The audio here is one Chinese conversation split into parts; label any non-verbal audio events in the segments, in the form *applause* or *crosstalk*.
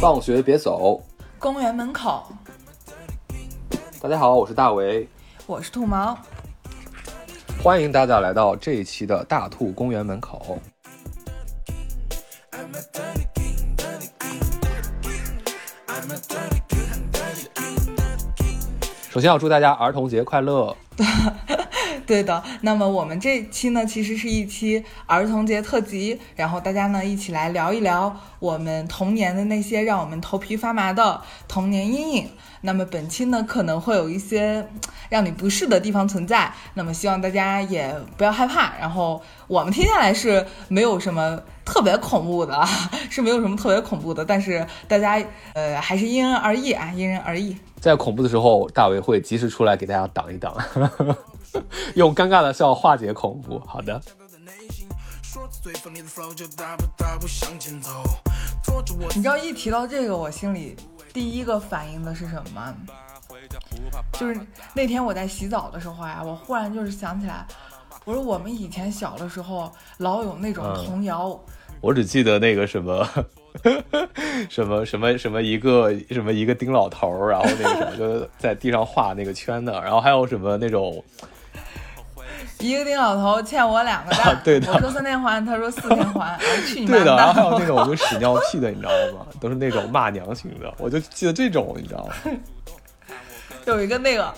放学别走，公园门口，大家好，我是大为，我是兔毛。欢迎大家来到这一期的大兔公园门口。首先要祝大家儿童节快乐。*laughs* 对的，那么我们这期呢，其实是一期儿童节特辑，然后大家呢一起来聊一聊我们童年的那些让我们头皮发麻的童年阴影。那么本期呢可能会有一些让你不适的地方存在，那么希望大家也不要害怕。然后我们听下来是没有什么特别恐怖的，*laughs* 是没有什么特别恐怖的，但是大家呃还是因人而异啊，因人而异。在恐怖的时候，大为会及时出来给大家挡一挡，*laughs* 用尴尬的笑化解恐怖。好的。你知道一提到这个，我心里第一个反应的是什么吗？就是那天我在洗澡的时候呀，我忽然就是想起来，我说我们以前小的时候老有那种童谣。我只记得那个什么，*laughs* 什么什么什么一个什么一个丁老头，然后那个什么就在地上画那个圈的，然后还有什么那种，一个丁老头欠我两个蛋，对的，我说三天还，他说四天还，去你对的，然后还有那种就屎尿屁的，你知道吗？都是那种骂娘型的，我就记得这种，你知道吗？*laughs* 有一个那个，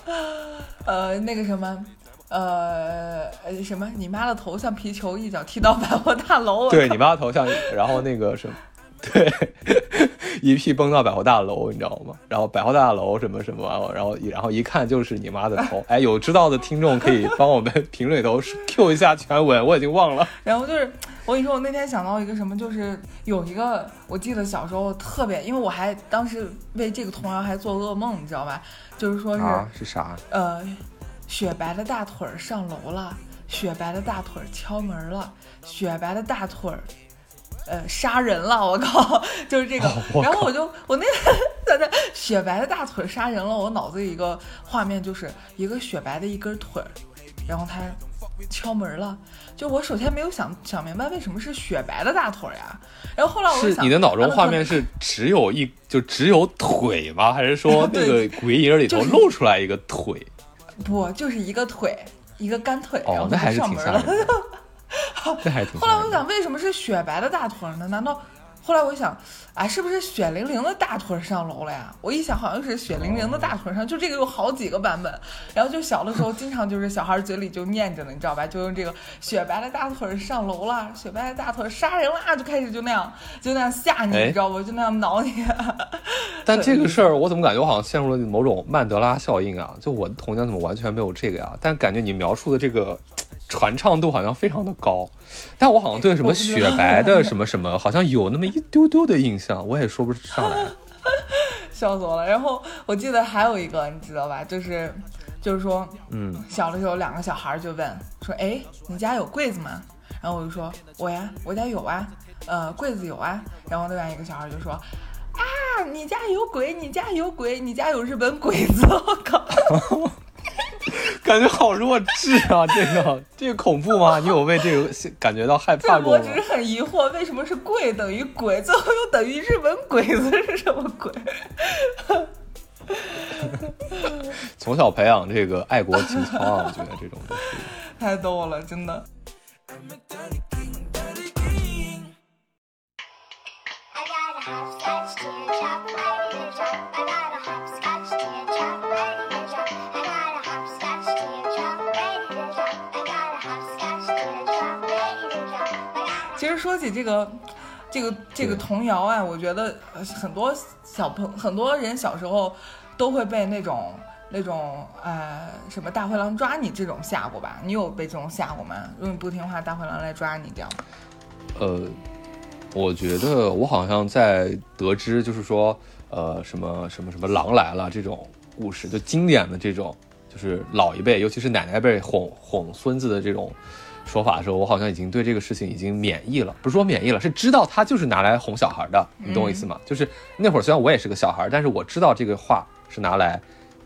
呃，那个什么。呃呃什么？你妈的头像皮球，一脚踢到百货大楼。对你妈的头像，然后那个什么，对，*laughs* 一屁崩到百货大楼，你知道吗？然后百货大楼什么什么，然后然后一看就是你妈的头。哎，有知道的听众可以帮我们 *laughs* 评论里头 Q 一下全文，我已经忘了。然后就是我跟你说，我那天想到一个什么，就是有一个，我记得小时候特别，因为我还当时为这个童谣还做噩梦，你知道吧？就是说是是啥？呃。雪白的大腿儿上楼了，雪白的大腿儿敲门了，雪白的大腿儿，呃，杀人了！我靠，*laughs* 就是这个。然后我就我那个在那雪白的大腿杀人了，我脑子里一个画面就是一个雪白的一根腿，然后他敲门了。就我首先没有想想明白为什么是雪白的大腿呀，然后后来我是你的脑中画面是只有一就只有腿吗？还是说那个鬼影里头露出来一个腿？不，就是一个腿，一个干腿，然后就上门了。*laughs* 那还挺。后来我想，为什么是雪白的大腿呢？难道？后来我想，哎，是不是血淋淋的大腿上楼了呀？我一想，好像是血淋淋的大腿上，就这个有好几个版本。然后就小的时候，经常就是小孩嘴里就念着呢，你知道吧？就用这个雪白的大腿上楼了，雪白的大腿杀人啦，就开始就那样，就那样吓你，你知道不？就那样挠你。但这个事儿，我怎么感觉我好像陷入了某种曼德拉效应啊？就我的童年怎么完全没有这个呀？但感觉你描述的这个。传唱度好像非常的高，但我好像对什么雪白的什么什么好像有那么一丢丢的印象，我也说不上来。*laughs* 笑死我了。然后我记得还有一个，你知道吧？就是就是说，嗯，小的时候两个小孩就问说：“哎，你家有柜子吗？”然后我就说：“我呀，我家有啊，呃，柜子有啊。”然后另外一个小孩就说：“啊，你家有鬼，你家有鬼，你家有日本鬼子。” *laughs* 我靠。*laughs* 感觉好弱智啊！这个 *laughs* 这个恐怖吗？你有为这个感觉到害怕过吗？我只是很疑惑，为什么是贵等于鬼，最后又等于日本鬼子是什么鬼？*laughs* 从小培养这个爱国情操啊，我觉得这种东西太逗了，真的。其实说起这个，这个这个童谣啊，我觉得很多小朋很多人小时候都会被那种那种呃什么大灰狼抓你这种吓过吧？你有被这种吓过吗？如果你不听话，大灰狼来抓你这样？呃，我觉得我好像在得知就是说呃什么什么什么狼来了这种故事，就经典的这种，就是老一辈，尤其是奶奶辈哄哄孙子的这种。说法的时候，我好像已经对这个事情已经免疫了，不是说免疫了，是知道他就是拿来哄小孩的，你懂我意思吗？就是那会儿虽然我也是个小孩，但是我知道这个话是拿来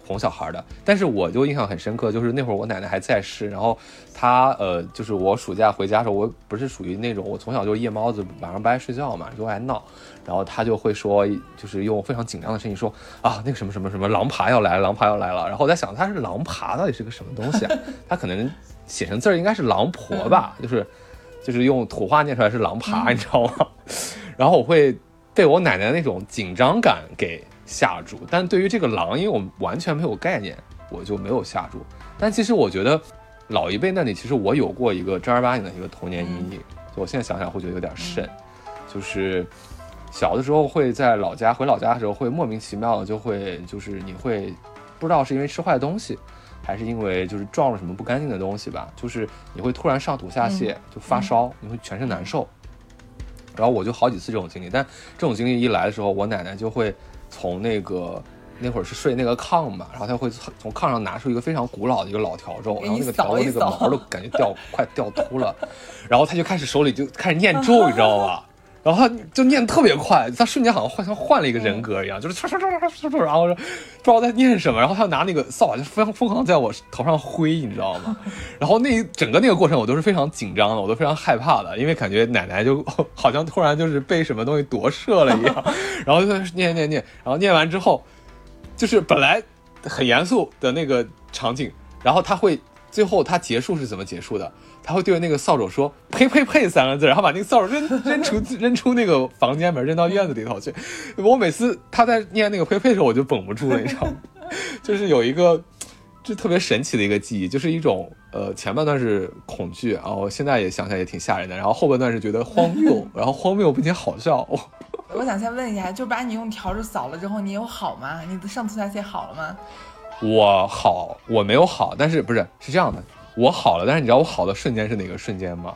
哄小孩的。但是我就印象很深刻，就是那会儿我奶奶还在世，然后她呃，就是我暑假回家的时候，我不是属于那种我从小就夜猫子，晚上不爱睡觉嘛，就爱闹，然后她就会说，就是用非常紧张的声音说啊，那个什么什么什么狼爬要来了，狼爬要来了。然后我在想，他是狼爬到底是个什么东西啊？他可能写成字儿应该是狼婆吧，就是就是用土话念出来是狼爬，你知道吗？然后我会被我奶奶那种紧张感给。吓住，但对于这个狼，因为我完全没有概念，我就没有吓住。但其实我觉得，老一辈那里其实我有过一个正儿八经的一个童年阴影。就我现在想想会觉得有点瘆，就是小的时候会在老家回老家的时候会莫名其妙的就会就是你会不知道是因为吃坏东西，还是因为就是撞了什么不干净的东西吧，就是你会突然上吐下泻，就发烧，你会全身难受。然后我就好几次这种经历，但这种经历一来的时候，我奶奶就会。从那个那会儿是睡那个炕嘛，然后她会从炕上拿出一个非常古老的一个老笤帚，然后那个笤帚那个毛都感觉掉快掉秃了，然后她就开始手里就开始念咒，*laughs* 你知道吧？然后他就念特别快，他瞬间好像换像换了一个人格一样，就是唰唰唰唰唰唰，然后说不知道在念什么，然后他拿那个扫把就疯疯狂在我头上挥，你知道吗？*laughs* 然后那整个那个过程我都是非常紧张的，我都非常害怕的，因为感觉奶奶就好像突然就是被什么东西夺舍了一样，*laughs* 然后就念念念，然后念完之后，就是本来很严肃的那个场景，然后他会最后他结束是怎么结束的？他会对着那个扫帚说“呸呸呸”三个字，然后把那个扫帚扔扔出扔出那个房间门，扔到院子里头去。我每次他在念那个“呸呸”的时候，我就绷不住了，你知道吗？*laughs* 就是有一个，就特别神奇的一个记忆，就是一种呃前半段是恐惧，然后现在也想起来也挺吓人的，然后后半段是觉得荒谬，*laughs* 然后荒谬并且好笑。我想先问一下，就把你用笤帚扫了之后，你有好吗？你的上吐下泻好了吗？我好，我没有好，但是不是是这样的。我好了，但是你知道我好的瞬间是哪个瞬间吗？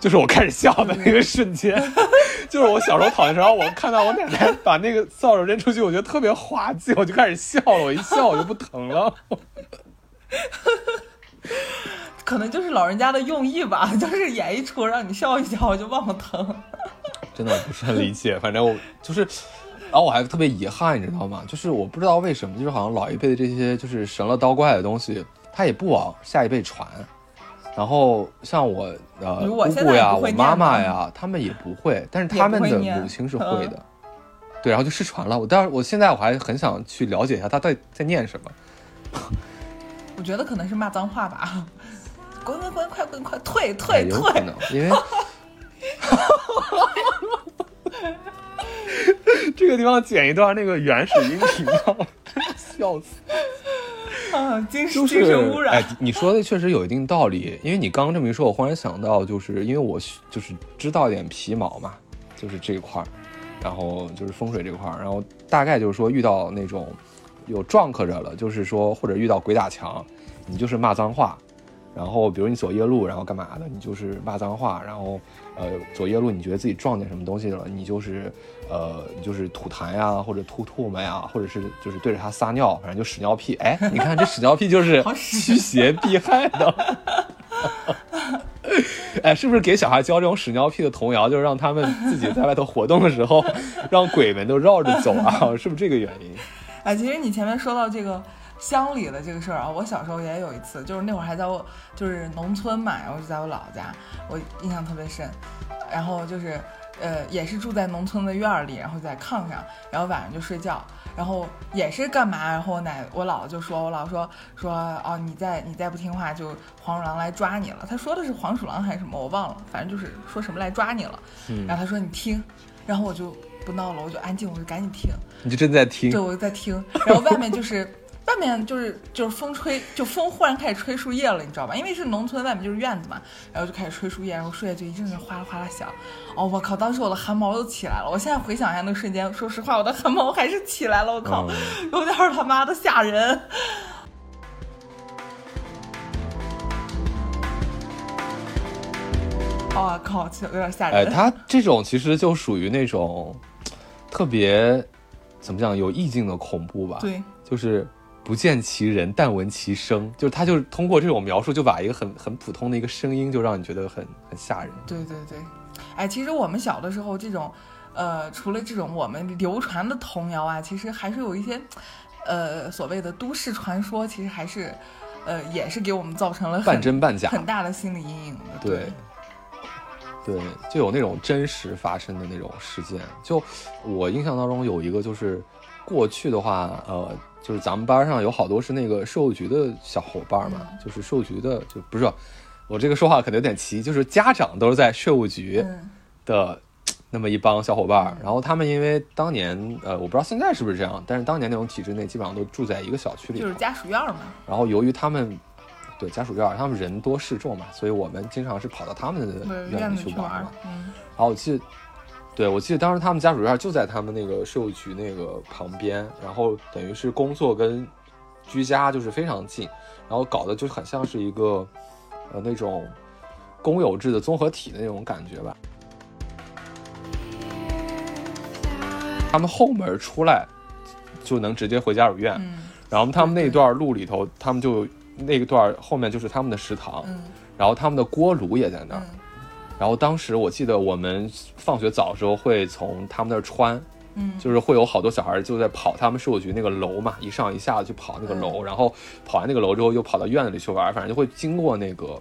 就是我开始笑的那个瞬间，*laughs* 就是我小时候躺的时候，我看到我奶奶把那个扫帚扔出去，我觉得特别滑稽，我就开始笑了。我一笑我就不疼了。可能就是老人家的用意吧，*laughs* 就是演一出让你笑一笑，我就忘了疼。真的不是很理解，反正我就是，然后我还特别遗憾，你知道吗？就是我不知道为什么，就是好像老一辈的这些就是神了刀怪的东西。他也不往下一辈传，然后像我呃姑姑呀、我妈妈呀，他们也 *laughs* 不会，但是他们的母亲是 *laughs* 会的，对，然后就失传了。我当时，我现在我还很想去了解一下他到底在念什么。*laughs* 我觉得可能是骂脏话吧，滚滚滚，快滚快退退退！有可能，因为这个地方剪一段那个原始音频，笑死。*laughs* 啊，精神精神污染！哎，你说的确实有一定道理，因为你刚刚这么一说，我忽然想到，就是因为我就是知道一点皮毛嘛，就是这一块儿，然后就是风水这块儿，然后大概就是说遇到那种有撞客着了，就是说或者遇到鬼打墙，你就是骂脏话。然后，比如你走夜路，然后干嘛的？你就是骂脏话。然后，呃，走夜路，你觉得自己撞见什么东西了？你就是，呃，你就是吐痰呀，或者吐唾沫呀，或者是就是对着它撒尿，反正就屎尿屁。哎，你看这屎尿屁就是驱邪避害的。哎，是不是给小孩教这种屎尿屁的童谣，就是让他们自己在外头活动的时候，让鬼们都绕着走啊？*laughs* 是不是这个原因？哎，其实你前面说到这个。乡里的这个事儿啊，我小时候也有一次，就是那会儿还在我就是农村嘛，然后就在我姥姥家，我印象特别深。然后就是，呃，也是住在农村的院儿里，然后在炕上，然后晚上就睡觉，然后也是干嘛？然后我奶我姥姥就说，我姥姥说说哦，你再你再不听话，就黄鼠狼来抓你了。他说的是黄鼠狼还是什么，我忘了，反正就是说什么来抓你了。然后他说你听，然后我就不闹了，我就安静，我就赶紧听。你就真在听？对，我就在听。然后外面就是。外面就是就是风吹，就风忽然开始吹树叶了，你知道吧？因为是农村，外面就是院子嘛，然后就开始吹树叶，然后树叶就一阵阵哗啦哗啦响。哦，我靠！当时我的汗毛都起来了。我现在回想一下那个瞬间，说实话，我的汗毛还是起来了。我靠，有点他妈的吓人。哦靠，有点吓人。哎，他这种其实就属于那种特别怎么讲有意境的恐怖吧？对，就是。不见其人，但闻其声，就是他，就是通过这种描述，就把一个很很普通的一个声音，就让你觉得很很吓人。对对对，哎，其实我们小的时候，这种，呃，除了这种我们流传的童谣啊，其实还是有一些呃所谓的都市传说，其实还是呃也是给我们造成了半真半假很大的心理阴影的。对，对，就有那种真实发生的那种事件。就我印象当中有一个，就是过去的话，呃，就是咱们班上有好多是那个税务局的小伙伴嘛，嗯就是税务局的，就不是我这个说话可能有点奇，就是家长都是在税务局嗯的。那么一帮小伙伴儿，然后他们因为当年，呃，我不知道现在是不是这样，但是当年那种体制内基本上都住在一个小区里头，就是家属院嘛。然后由于他们对家属院，他们人多势众嘛，所以我们经常是跑到他们的对，院子去玩儿去玩嘛。。嗯然后我记得，对我记得当时他们家属院就在他们那个税务局那个旁边，然后等于是工作跟居家就是非常近，然后搞得就很像是一个呃那种公有制的综合体的那种感觉吧。他们后门出来就能直接回家属院，嗯然后他们那段路里头，他们就那个段后面就是他们的食堂，嗯然后他们的锅炉也在那儿。嗯然后当时我记得我们放学早的时候会从他们那儿穿，嗯，就是会有好多小孩就在跑他们税务局那个楼嘛，一上一下去跑那个楼，然后跑完那个楼之后又跑到院子里去玩，反正就会经过那个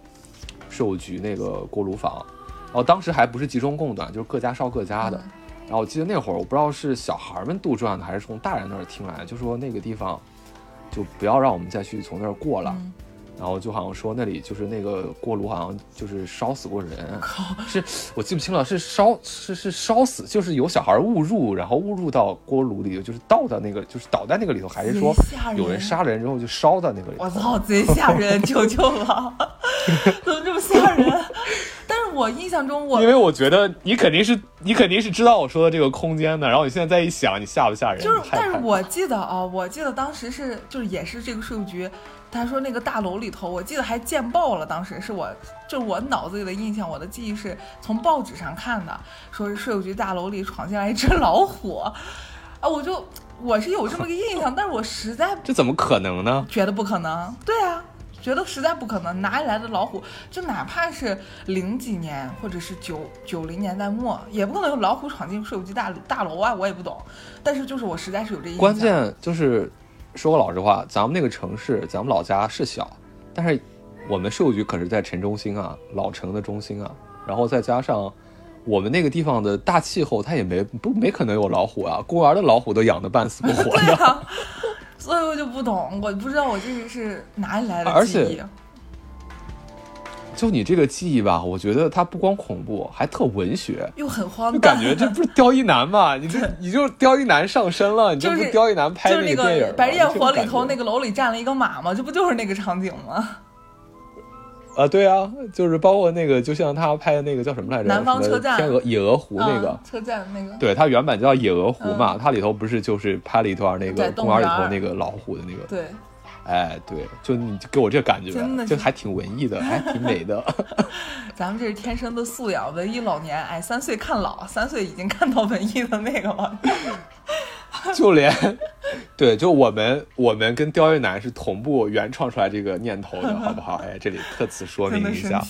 税务局那个锅炉房。然后当时还不是集中供暖，就是各家烧各家的。嗯然后我记得那会儿我不知道是小孩们杜撰的，还是从大人那儿听来的，就说那个地方就不要让我们再去从那儿过了。嗯然后就好像说那里就是那个锅炉好像就是烧死过人，*laughs* 是我记不清了，是烧是是烧死，就是有小孩误入，然后误入到锅炉里，就是倒到那个就是倒在那个里头，还是说有人杀了人之后就烧到那个里头？我操，贼吓人！求求了，*laughs* 怎么这么吓人？*laughs* 我印象中我，因为我觉得你肯定是你肯定是知道我说的这个空间的，然后你现在再一想，你吓不吓人？就是但是我记得啊，我记得当时是就是也是这个税务局，他说那个大楼里头，我记得还见报了。当时是我就是我脑子里的印象，我的记忆是从报纸上看的，说是税务局大楼里闯进来一只老虎，*laughs* 啊，我就我是有这么个印象，但是我实在这怎么可能呢？觉得不可能。对啊，觉得实在不可能，哪里来的老虎？就哪怕是零几年或者是九九零年代末，也不可能有老虎闯进税务局大大楼啊！我也不懂，但是就是我实在是有这印象。关键就是说个老实话，咱们那个城市，咱们老家是小，但是我们税务局可是在城中心啊，老城的中心啊，然后再加上我们那个地方的大气候，它也没不没可能有老虎啊，公园的老虎都养的半死不活的。*laughs* 啊，所以我就不懂，我不知道我这个是哪里来的记忆。就你这个记忆吧，我觉得它不光恐怖，还特文学。又很荒就诞，感觉这不是刁一男嘛？*laughs* 你这你就刁一男上身了，你这就是不是刁一男拍就是那个电影吗？个《白日焰火》里头那个楼里站了一个马吗，这不就是那个场景吗？啊，对啊，就是包括那个，就像他拍的那个叫什么来着？南方车站天鹅野鹅湖那个嗯，车站那个，对，它原版叫野鹅湖嘛，它里头不是就是拍了一段那个公园里头那个老虎的那个，对，哎，对，就你就给我这感觉真的，就还挺文艺的，还挺美的。*laughs* *laughs* 咱们这是天生的素养，文艺老年，哎，三岁看老，三岁已经看到文艺的那个了。*laughs* *laughs* 就连，对，就我们我们跟刁一男是同步原创出来这个念头的，好不好？哎，这里特此说 *laughs* 明一下。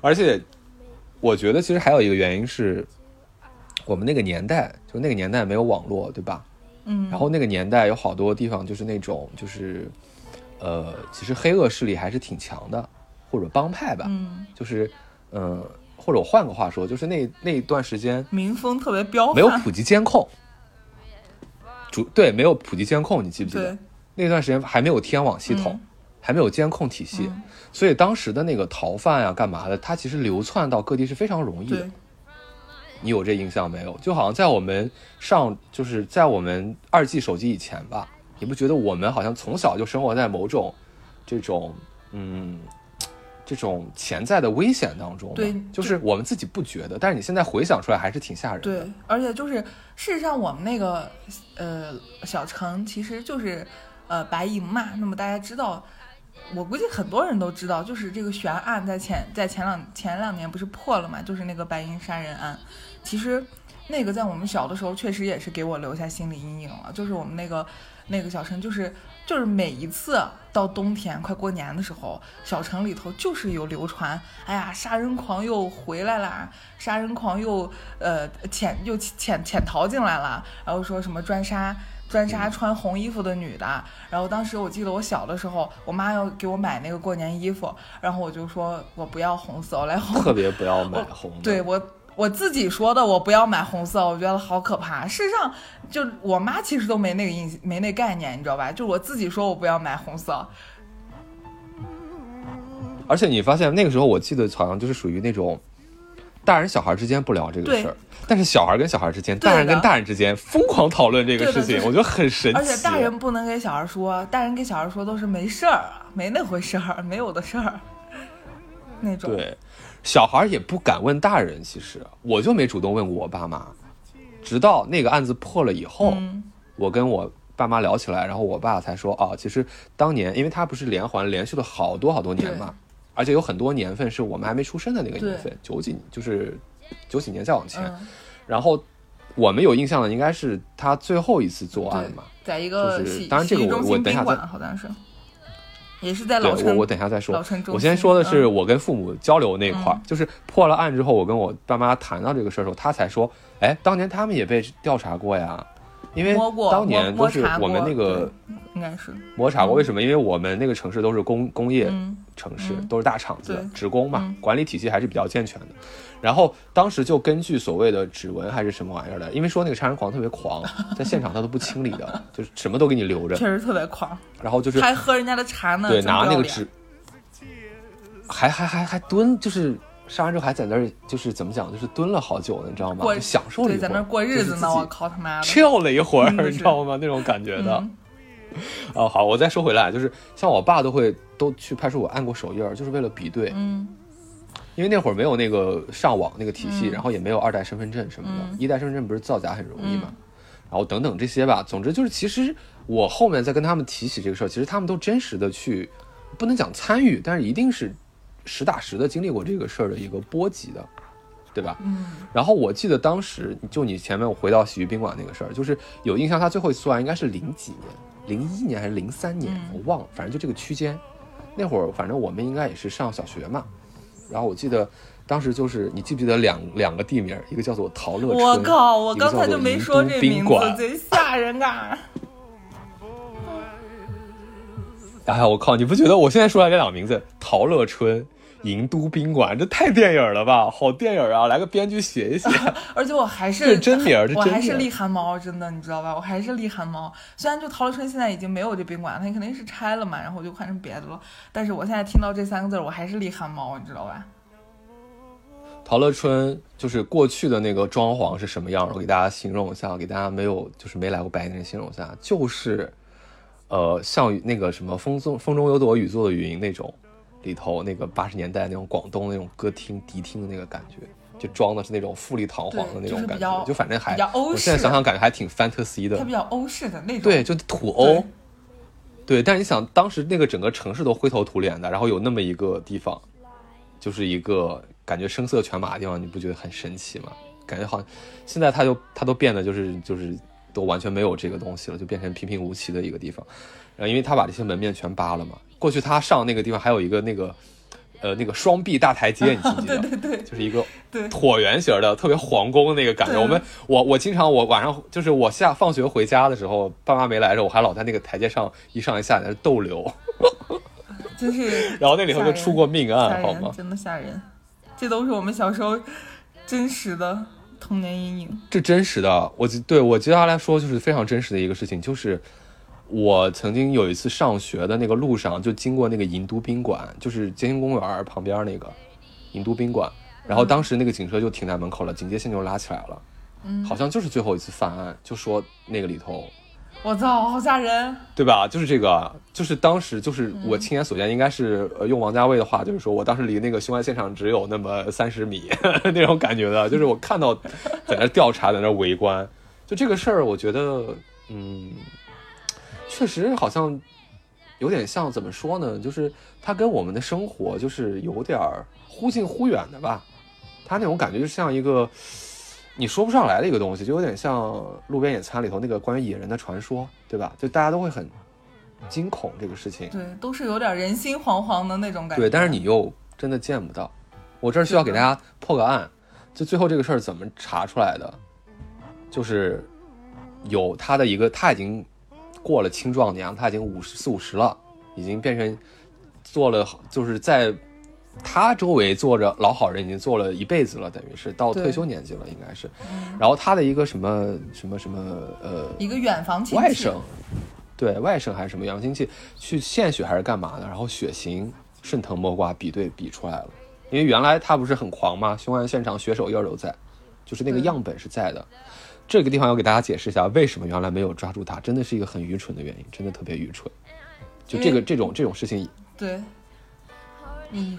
而且，我觉得其实还有一个原因是，我们那个年代，就那个年代没有网络，对吧？嗯，然后那个年代有好多地方就是那种就是，呃，其实黑恶势力还是挺强的，或者帮派吧，嗯，就是，嗯、或者我换个话说，就是那那一段时间民风特别彪悍，没有普及监控，主对没有普及监控，你记不记得？那段时间还没有天网系统，嗯还没有监控体系，嗯所以当时的那个逃犯呀、干嘛的，它其实流窜到各地是非常容易的。，你有这印象没有？就好像在我们上，就是在我们二 G 手机以前吧，你不觉得我们好像从小就生活在某种这种嗯这种潜在的危险当中吗？对就是我们自己不觉得，但是你现在回想出来还是挺吓人的。对，而且就是事实上，我们那个呃小城其实就是呃白银嘛，那么大家知道。我估计很多人都知道，就是这个悬案在前在前两前两年不是破了嘛，就是那个白银杀人案。其实那个在我们小的时候，确实也是给我留下心理阴影了。就是我们那个那个小城，就是就是每一次到冬天快过年的时候，小城里头就是有流传，哎呀，杀人狂又回来啦，杀人狂又呃潜又潜潜逃进来了，然后说什么专杀。专杀穿红衣服的女的，然后当时我记得我小的时候，我妈要给我买那个过年衣服，然后我就说我不要红色，我来红特别不要买红的。对我我自己说的，我不要买红色，我觉得好可怕。事实上，就我妈其实都没那个印没那概念，你知道吧？就我自己说我不要买红色，而且你发现那个时候，我记得好像就是属于那种大人小孩之间不聊这个事儿，但是小孩跟小孩之间，大人跟大人之间疯狂讨论这个事情，就是我觉得很神奇。而且大人不能给小孩说，大人给小孩说都是没事儿，没那回事儿，没有的事儿，那种。对，小孩也不敢问大人。其实我就没主动问过我爸妈，直到那个案子破了以后，嗯我跟我爸妈聊起来，然后我爸才说啊，其实当年因为他不是连环连续了好多好多年嘛，而且有很多年份是我们还没出生的那个年份，九几就是九几年再往前，嗯，然后我们有印象的应该是他最后一次作案嘛。在一个就是当然这个我我等一下再好像是，也是在老城。我我等一下再说我先说的是嗯。我跟父母交流那块儿，嗯。就是破了案之后，我跟我爸妈谈到这个事儿的时候，他才说，哎，当年他们也被调查过呀，因为当年摸都是我们那个对应该是。摸查过，嗯。为什么？因为我们那个城市都是工工业嗯。城市，嗯。都是大厂子，职工嘛嗯，管理体系还是比较健全的。然后当时就根据所谓的指纹还是什么玩意儿的，因为说那个杀人狂特别狂，*laughs* 在现场他都不清理的，就是什么都给你留着确，实特别狂，然后就是还喝人家的茶呢，对拿那个纸，还还还还蹲，就是杀完之后还在那儿，就是怎么讲，就是蹲了好久呢，你知道吗？就享受了一会儿，对在那儿过日子呢，我靠他妈的，chill 了一会儿，*laughs* 你知道吗？那种感觉的。嗯哦，好，我再说回来，就是像我爸都会都去派出所按过手印儿，就是为了比对，嗯因为那会儿没有那个上网那个体系，嗯然后也没有二代身份证什么的，嗯一代身份证不是造假很容易嘛，嗯然后等等这些吧。总之就是，其实我后面再跟他们提起这个事儿，其实他们都真实的去，不能讲参与，但是一定是实打实的经历过这个事儿的一个波及的，对吧？嗯然后我记得当时就你前面我回到洗浴宾馆那个事儿，就是有印象，他最后一次作案应该是零几年，零一年还是零三年，嗯我忘了，反正就这个区间。那会儿反正我们应该也是上小学嘛，然后我记得当时就是你记不记得两两个地名，一个叫做陶乐村，我靠，我刚才就没说这名字，宾馆。贼吓人啊！哎呀，我靠！你不觉得我现在说来这两个名字，陶乐春、银都宾馆，这太电影了吧？好电影啊！来个编剧写一写。*laughs* 而且我还是这真名我还是真名儿厉汗猫，真的，你知道吧？我还是立汗猫。虽然就陶乐春现在已经没有这宾馆，它肯定是拆了嘛，然后就换成别的了。但是我现在听到这三个字，我还是立汗猫，你知道吧？陶乐春就是过去的那个装潢是什么样？我给大家形容一下，给大家没有就是没来过白银的人形容一下，就是，呃，像那个什么风中风中有朵雨做的云那种，里头那个八十年代那种广东那种歌厅迪厅的那个感觉，就装的是那种富丽堂皇的那种感觉，就反正还我现在想想感觉还挺 fantasy 的它，比较欧式的那种。对，就土欧对。对，但是你想，当时那个整个城市都灰头土脸的，然后有那么一个地方，就是一个感觉声色犬马的地方，你不觉得很神奇吗？感觉好像现在它就它都变得就是就是都完全没有这个东西了，就变成平平无奇的一个地方。然后因为他把这些门面全扒了嘛，过去他上那个地方还有一个那个呃那个双臂大台阶，你记不记得？*laughs* 对对对就是一个对椭圆形的，特别皇宫那个感觉。我们我我经常我晚上就是我下放学回家的时候，爸妈没来的时候，我还老在那个台阶上一上一下在那逗留，*laughs* 真是 *laughs* 然后那里头就出过命案，好吗？真的吓人。这都是我们小时候真实的童年阴影。这真实的，我对我接下来说就是非常真实的一个事情，就是我曾经有一次上学的那个路上，就经过那个银都宾馆，就是街心公园旁边那个银都宾馆，然后当时那个警车就停在门口了，警戒线就拉起来了，嗯，好像就是最后一次犯案，就说那个里头我操，好吓人！对吧？就是这个，就是当时就是我亲眼所见，应该是呃用王家卫的话，就是说我当时离那个凶案现场只有那么三十米 *laughs* 那种感觉的，就是我看到 *laughs* 在那调查，在那围观，就这个事儿，我觉得嗯，确实好像有点像怎么说呢？就是它跟我们的生活就是有点忽近忽远的吧。它那种感觉就像一个你说不上来的一个东西，就有点像路边野餐里头那个关于野人的传说，对吧？就大家都会很惊恐这个事情。对，都是有点人心惶惶的那种感觉。对，但是你又真的见不到。我这儿需要给大家破个案，就最后这个事儿怎么查出来的？就是有他的一个，他已经过了青壮年，他已经五十四五十了，已经变成做了，就是在他周围坐着老好人，已经坐了一辈子了，等于是到退休年纪了，应该是。然后他的一个什么什么什么呃一个远房亲戚，外甥，对外甥还是什么远房亲戚去献血还是干嘛的，然后血型顺藤摸瓜比对比出来了。因为原来他不是很狂吗？凶案现场血手印儿都在，就是那个样本是在的。这个地方要给大家解释一下，为什么原来没有抓住他，真的是一个很愚蠢的原因，真的特别愚蠢。就这个这种这种事情，对，你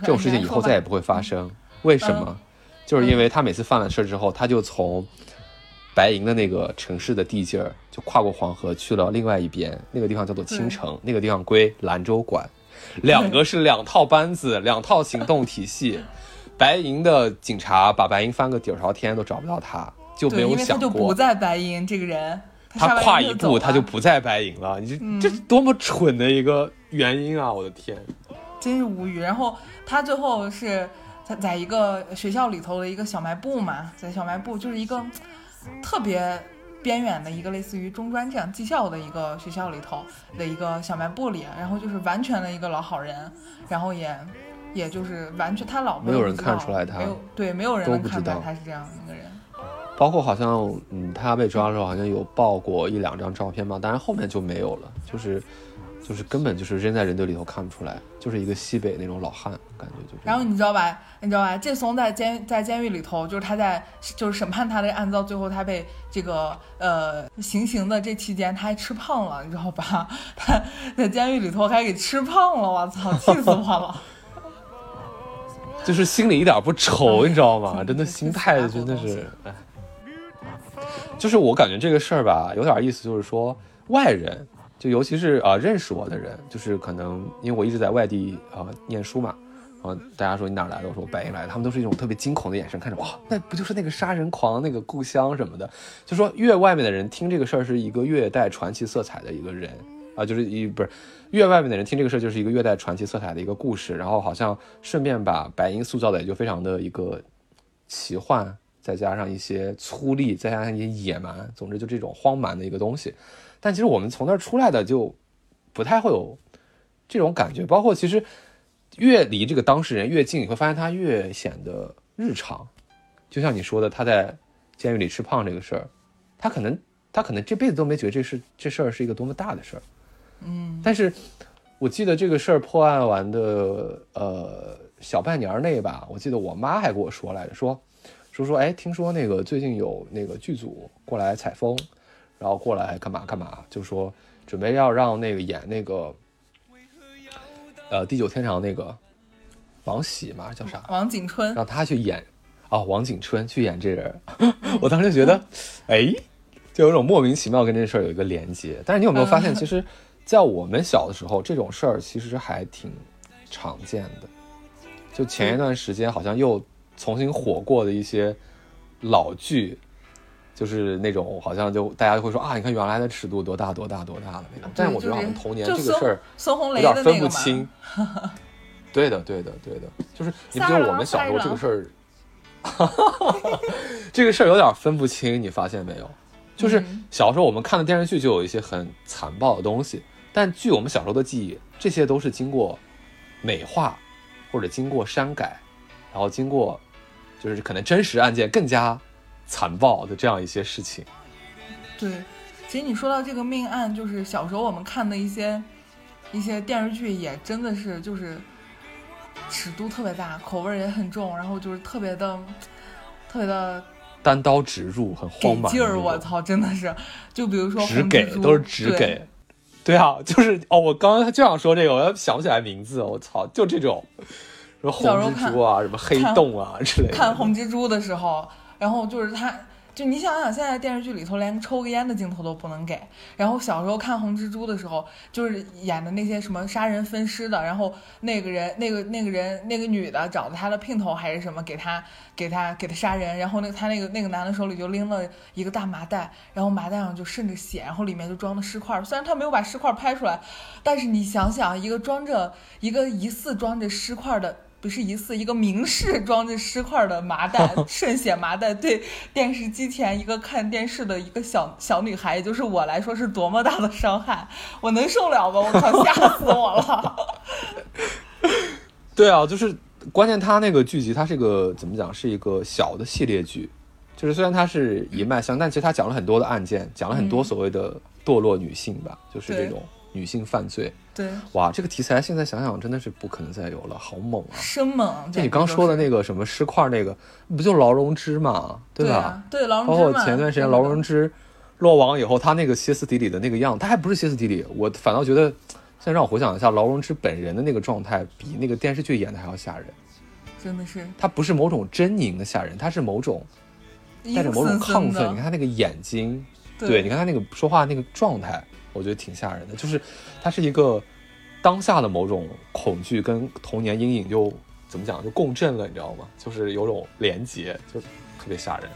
这种事情以后再也不会发生。为什么？就是因为他每次犯了事儿之后，他就从白银的那个城市的地界儿，就跨过黄河去了另外一边，那个地方叫做青城，那个地方归兰州管。两个是两套班子，两套行动体系。白银的警察把白银翻个底儿朝天都找不到他，就没对，有想过就不在白银这个人，他跨一步他就不在白银了。你这、嗯这是多么蠢的一个原因啊！我的天。真是无语。然后他最后是在在一个学校里头的一个小卖部嘛，在小卖部就是一个特别边远的一个类似于中专这样技校的一个学校里头的一个小卖部里，然后就是完全的一个老好人，然后也也就是完全他老婆没有人看出来他没有对，没有人能看出来他是这样的一个人。包括好像，嗯，他被抓的时候好像有爆过一两张照片嘛，但是后面就没有了，就是，就是根本就是扔在人堆里头看不出来，就是一个西北那种老汉，感觉就是。然后你知道吧？你知道吧？这松在监在监狱里头，就是他在就是审判他的案子，到最后他被这个呃行刑的这期间，他还吃胖了，你知道吧？他在监狱里头还给吃胖了，我操，气死我了！*laughs* 就是心里一点不愁，你知道吗？嗯 *laughs* 真的心态真的是就是我感觉这个事儿吧，有点意思，就是说外人，就尤其是啊、认识我的人，就是可能因为我一直在外地啊、念书嘛，然后大家说你哪来的，我说我北京来的，他们都是一种特别惊恐的眼神看着，哇，那不就是那个杀人狂那个故乡什么的？就说越外面的人听这个事儿是一个越带传奇色彩的一个人啊，就是一不是越外面的人听这个事儿就是一个越带传奇色彩的一个故事，然后好像顺便把白银塑造的也就非常的一个奇幻，再加上一些粗粝，再加上一些野蛮，总之就这种荒蛮的一个东西。但其实我们从那儿出来的就不太会有这种感觉，包括其实越离这个当事人越近，你会发现他越显得日常。就像你说的，他在监狱里吃胖这个事儿，他可能他可能这辈子都没觉得这是这事儿是一个多么大的事儿。嗯，但是我记得这个事儿破案完的呃小半年儿内吧，我记得我妈还跟我说来着，说说说，哎，听说那个最近有那个剧组过来采风，然后过来干嘛干嘛，就说准备要让那个演那个呃地久天长那个王喜嘛，叫啥？王景春，让他去演啊、王景春去演这人，*laughs* 我当时就觉得，哎，就有种莫名其妙跟这事儿有一个连接。但是你有没有发现，其实，在我们小的时候，这种事儿其实还挺常见的。就前一段时间，好像又重新火过的一些老剧，就是那种好像就大家就会说啊，你看原来的尺度多大多大多大的那种。但是我觉得好像童年这个事儿孙红雷有点分不清。*laughs* 对的，对的，对的，就是你不觉得我们小时候这个事儿 *laughs* *laughs* 这个事儿有点分不清，你发现没有？就是嗯小时候我们看的电视剧就有一些很残暴的东西，但据我们小时候的记忆，这些都是经过美化或者经过删改，然后经过就是可能真实案件更加残暴的这样一些事情。对，其实你说到这个命案，就是小时候我们看的一些一些电视剧，也真的是就是尺度特别大，口味儿也很重，然后就是特别的特别的单刀直入，很给荒蛮劲儿，我操，真的是，就比如说只给都是只给。对啊，就是哦，我刚刚就想说这个，我要想不起来名字，我操，就这种，什么红小时候看蜘蛛啊，什么黑洞啊之类的。看红蜘蛛的时候，然后就是他，就你想想，现在电视剧里头连抽个烟的镜头都不能给。然后小时候看《红蜘蛛》的时候，就是演的那些什么杀人分尸的，然后那个人、那个那个人、那个女的找的他的姘头还是什么，给他给他给他杀人。然后那他那个那个男的手里就拎了一个大麻袋，然后麻袋上就渗着血，然后里面就装的尸块。虽然他没有把尸块拍出来，但是你想想，一个装着一个疑似装着尸块的。不是疑似一个明示装着尸块的麻袋，*laughs* 渗血麻袋，对电视机前一个看电视的一个小小女孩，也就是我来说是多么大的伤害，我能受了吗？我靠，吓死我了！*laughs* 对啊，就是关键，它那个剧集它是一个怎么讲，是一个小的系列剧，就是虽然它是一脉相，但其实它讲了很多的案件，讲了很多所谓的堕落女性吧，就是这种女性犯罪。对，哇，这个题材现在想想真的是不可能再有了，好猛啊！生猛！就你刚说的那个什么尸块那个，不就劳荣枝嘛，对吧？啊对，劳荣包枝嘛括前段时间劳荣枝落网以后，他那个歇斯底里的那个样，他还不是歇斯底里，我反倒觉得，现在让我回想一下，劳荣枝本人的那个状态，比那个电视剧演的还要吓人。真的是他不是某种狰狞的吓人，他是某种带着某种亢奋。你看他那个眼睛，对你看他那个说话那个状态，我觉得挺吓人的。就是它是一个当下的某种恐惧跟童年阴影就怎么讲就共振了，你知道吗？就是有种连结，就特别吓人。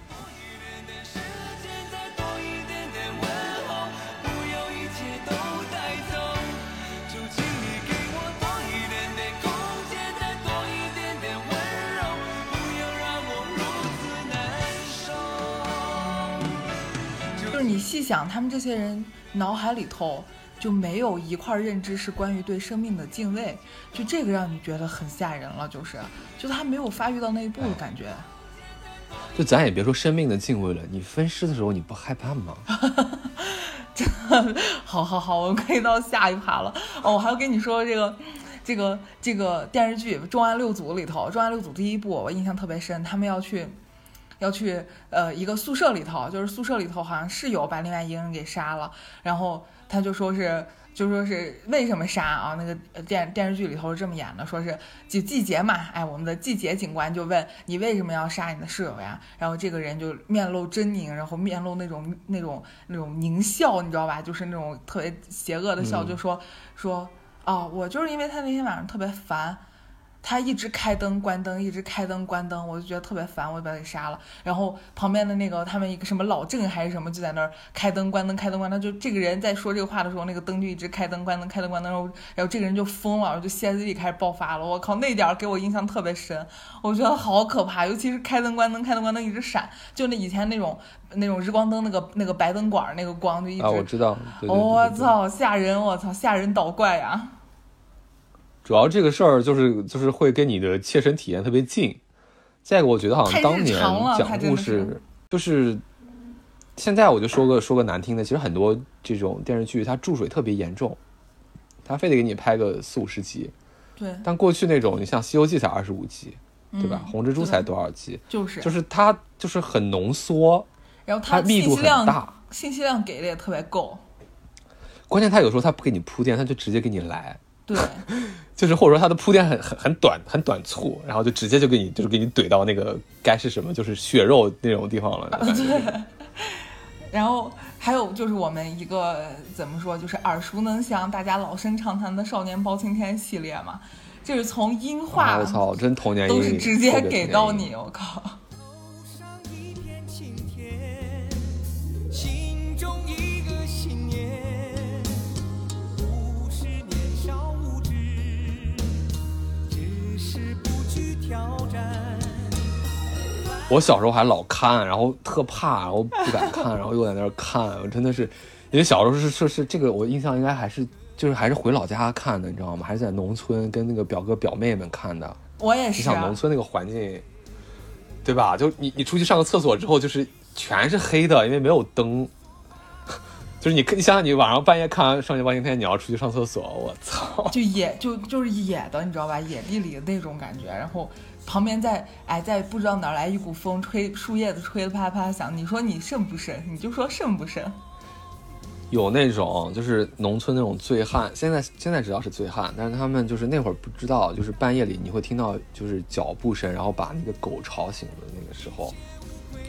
就是你细想，他们这些人脑海里头就没有一块认知是关于对生命的敬畏，就这个让你觉得很吓人了，就是，就他没有发育到那一步的感觉。就咱也别说生命的敬畏了，你分尸的时候你不害怕吗？*laughs* 好好好，我们可以到下一趴了。哦，我还要跟你说这个，这个这个电视剧《重案六组》里头，《重案六组》第一部我印象特别深，他们要去。要去呃一个宿舍里头，就是宿舍里头好像室友把另外一个人给杀了，然后他就说是就说是为什么杀啊？那个电电视剧里头是这么演的，说是就季节嘛，哎，我们的季节警官就问你为什么要杀你的室友呀？然后这个人就面露狰狞，然后面露那种那种那种狞笑，你知道吧？就是那种特别邪恶的笑，就说说哦，我就是因为他那天晚上特别烦。他一直开灯关灯，一直开灯关灯，我就觉得特别烦，我就把他给杀了。然后旁边的那个他们一个什么老郑还是什么，就在那儿开灯关灯开灯关灯。就这个人在说这个话的时候，那个灯就一直开灯关灯开灯关灯，然后然后这个人就疯了，然后就歇斯底里开始爆发了。我靠，那点儿给我印象特别深，我觉得好可怕，尤其是开灯关灯开灯关灯一直闪，就那以前那种那种日光灯那个那个白灯管儿那个光就一直。啊，我知道。我操，吓人！我操，吓人捣怪呀！主要这个事儿就是就是会跟你的切身体验特别近。再一个，我觉得好像当年讲故事就是，现在我就说个说个难听的，其实很多这种电视剧它注水特别严重，它非得给你拍个四五十集。对，但过去那种，你像《西游记》才二十五集，对吧？嗯红蜘蛛才多少集？就是就是它就是很浓缩，然后它密度很大。信息量给的也特别够，关键它有时候它不给你铺垫，它就直接给你来。对，就是或者说它的铺垫很很很短很短促，然后就直接就给你就是给你怼到那个该是什么就是血肉那种地方了。感觉 *laughs* 然后还有就是我们一个怎么说，就是耳熟能详、大家老生常谈的《少年包青天》系列嘛，就是从音啊画我操，真童年都，是直接给到你，我靠！我小时候还老看，然后特怕，然后不敢看，然后又在那儿看，我真的是，因为小时候是是是这个，我印象应该还是就是还是回老家看的，你知道吗？还是在农村跟那个表哥表妹们看的。我也是你，想农村那个环境，对吧？就你你出去上个厕所之后，就是全是黑的，因为没有灯。*laughs* 就是你你想想，你晚上半夜看完《少年包青天》，你要出去上厕所，我操！就野就就是野的，你知道吧？野地里的那种感觉，然后旁边在哎在不知道哪儿来一股风，吹树叶子吹得啪啪响。你说你瘆不瘆？你就说瘆不瘆？有那种就是农村那种醉汉，现在现在知道是醉汉，但是他们就是那会儿不知道，就是半夜里你会听到就是脚步声，然后把那个狗吵醒的那个时候，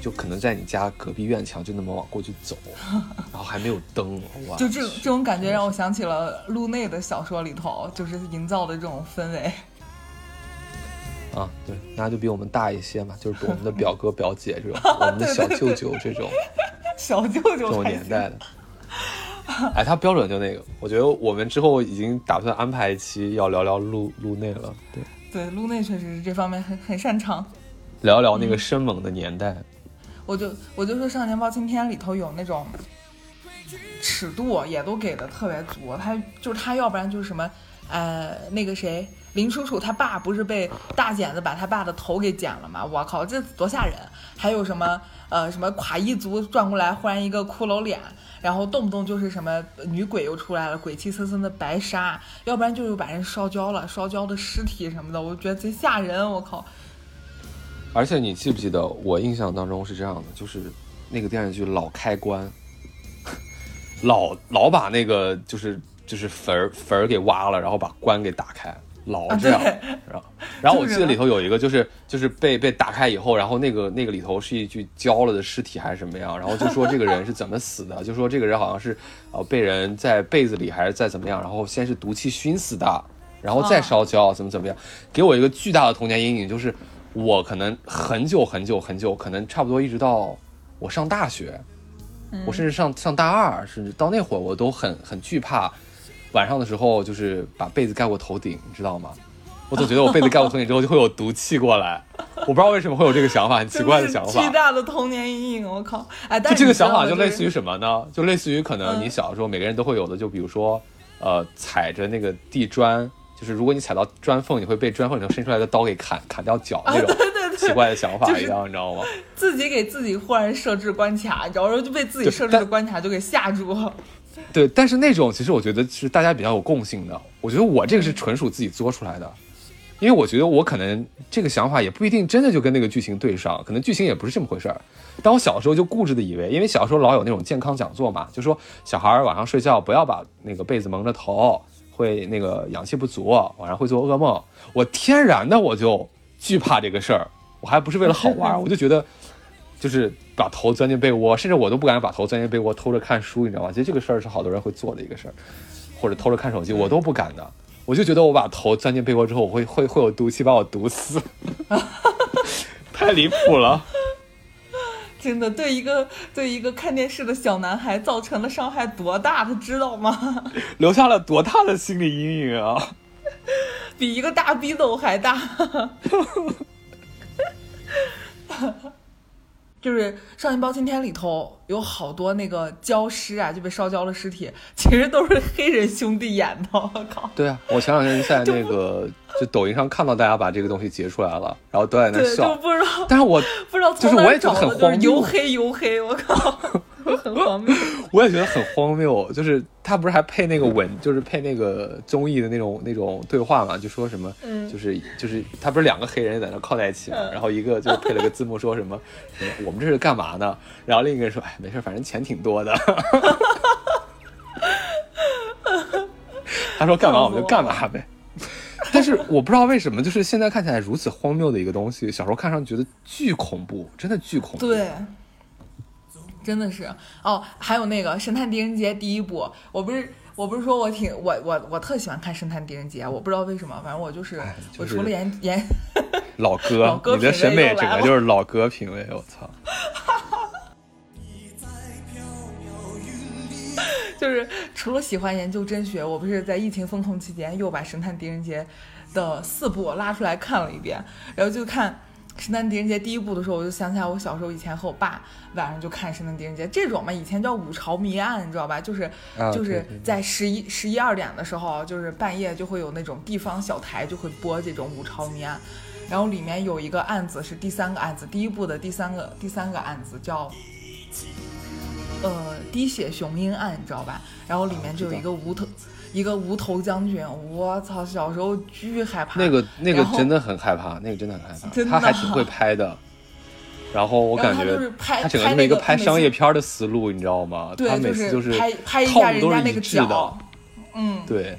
就可能在你家隔壁院墙就那么往过去走，*laughs* 然后还没有灯，哇！就这这种感觉让我想起了路内的小说里头，就是营造的这种氛围。啊，对，那就比我们大一些嘛，*laughs* 就是我们的表哥表姐这种，*laughs* 我们的小舅舅这种小舅舅这种年代的。哎，他标准就那个，我觉得我们之后已经打算安排一期要聊聊路路内了，对，对，路内确实是这方面很很擅长。聊聊那个生猛的年代。我就我就说《少年包青天》里头有那种尺度，也都给的特别足。他就是他，要不然就是什么，呃，那个谁，林楚楚他爸不是被大剪子把他爸的头给剪了吗？我靠，这多吓人！还有什么，呃，什么垮一族转过来，忽然一个骷髅脸，然后动不动就是什么女鬼又出来了，鬼气森森的白纱，要不然就是把人烧焦了，烧焦的尸体什么的，我觉得贼吓人。我靠，而且你记不记得，我印象当中是这样的，就是那个电视剧老开关，老老把那个就是就是坟儿坟儿给挖了，然后把关给打开，老啊这样。然后然后我记得里头有一个就是就是被被打开以后，然后那个那个里头是一具焦了的尸体还是什么样，然后就说这个人是怎么死的，就说这个人好像是呃被人在被子里还是在怎么样，然后先是毒气熏死的，然后再啊烧焦，怎么怎么样，给我一个巨大的童年阴影，就是我可能很久很久很久，可能差不多一直到我上大学，我甚至上上大二，甚至到那会儿我都很很惧怕，晚上的时候就是把被子盖过头顶，你知道吗？我总觉得我被子盖过头顶之后就会有毒气过来，我不知道为什么会有这个想法，很奇怪的想法巨。大的童年阴影，我靠！哎，但就是这个想法就类似于什么呢？就类似于可能嗯你小时候每个人都会有的，就比如说，呃，踩着那个地砖，就是如果你踩到砖缝，你会被砖缝里头伸出来的刀给砍砍掉脚那种奇怪的想法一样，你知道吗？自己给自己忽然设置关卡，然后就被自己设置的关卡就给吓住。对，但是那种其实我觉得是大家比较有共性的。我觉得我这个是纯属自己作出来的，因为我觉得我可能这个想法也不一定真的就跟那个剧情对上，可能剧情也不是这么回事儿。但我小时候就固执的以为，因为小时候老有那种健康讲座嘛，就说小孩晚上睡觉不要把那个被子蒙着头，会那个氧气不足，晚上会做噩梦。我天然的我就惧怕这个事儿，我还不是为了好玩，我就觉得就是把头钻进被窝，甚至我都不敢把头钻进被窝偷着看书，你知道吗？其实这个事儿是好多人会做的一个事儿，或者偷着看手机，我都不敢的。我就觉得我把头钻进被窝之后，我会会会有毒气把我毒死，*laughs* 太离谱了。真的，对一个对一个看电视的小男孩造成的伤害多大，他知道吗？*laughs* 留下了多大的心理阴影啊！*laughs* 比一个大逼斗还大。就是《少年包青天》里头有好多那个焦尸啊，就被烧焦了尸体，其实都是黑人兄弟演的。我靠！对啊，我前两天在那个就抖音上看到大家把这个东西截出来了，然后都在那笑，就笑。不知道但是我不知道就是从哪儿我也觉得很荒谬黝黑黝黑，我靠，*laughs* 很荒谬。*laughs* 我也觉得很荒谬，就是他不是还配那个文，就是配那个综艺的那种那种对话嘛，就说什么，嗯就是就是他不是两个黑人在那靠在一起嘛，嗯然后一个就配了个字幕说什么什么 *laughs* 我们这是干嘛呢？然后另一个人说哎没事，反正钱挺多的。*laughs* 他说干嘛我们就干嘛呗。但是我不知道为什么，就是现在看起来如此荒谬的一个东西，小时候看上去觉得巨恐怖，真的巨恐怖。对，真的是哦。还有那个《神探狄仁杰》第一部，我不是我不是说我挺我我我特喜欢看《神探狄仁杰》，我不知道为什么，反正我就是、哎就是我除了研研 *laughs* 老哥，老哥你的审美整个就是老哥品味，我操！*laughs* 就是除了喜欢研究真学，我不是在疫情封控期间又把《神探狄仁杰》的四部拉出来看了一遍，然后就看《神探狄仁杰》第一部的时候，我就想起来我小时候以前和我爸晚上就看《神探狄仁杰》这种嘛，以前叫五朝迷案，你知道吧？就是、啊就是在十一十一二点的时候，就是半夜就会有那种地方小台就会播这种五朝迷案。然后里面有一个案子是第三个案子，第一部的第三个第三个案子叫呃滴血雄鹰案，你知道吧？然后里面就有一个无头、一个无头将军，我操，小时候巨害怕。那个那个真的很害怕，那个真的很害怕。真的他还挺会拍的，然后我感觉他整个就是一个拍商业片的思路，你知道吗？他对，每次就是拍拍一套路都是下人家那个一致的对，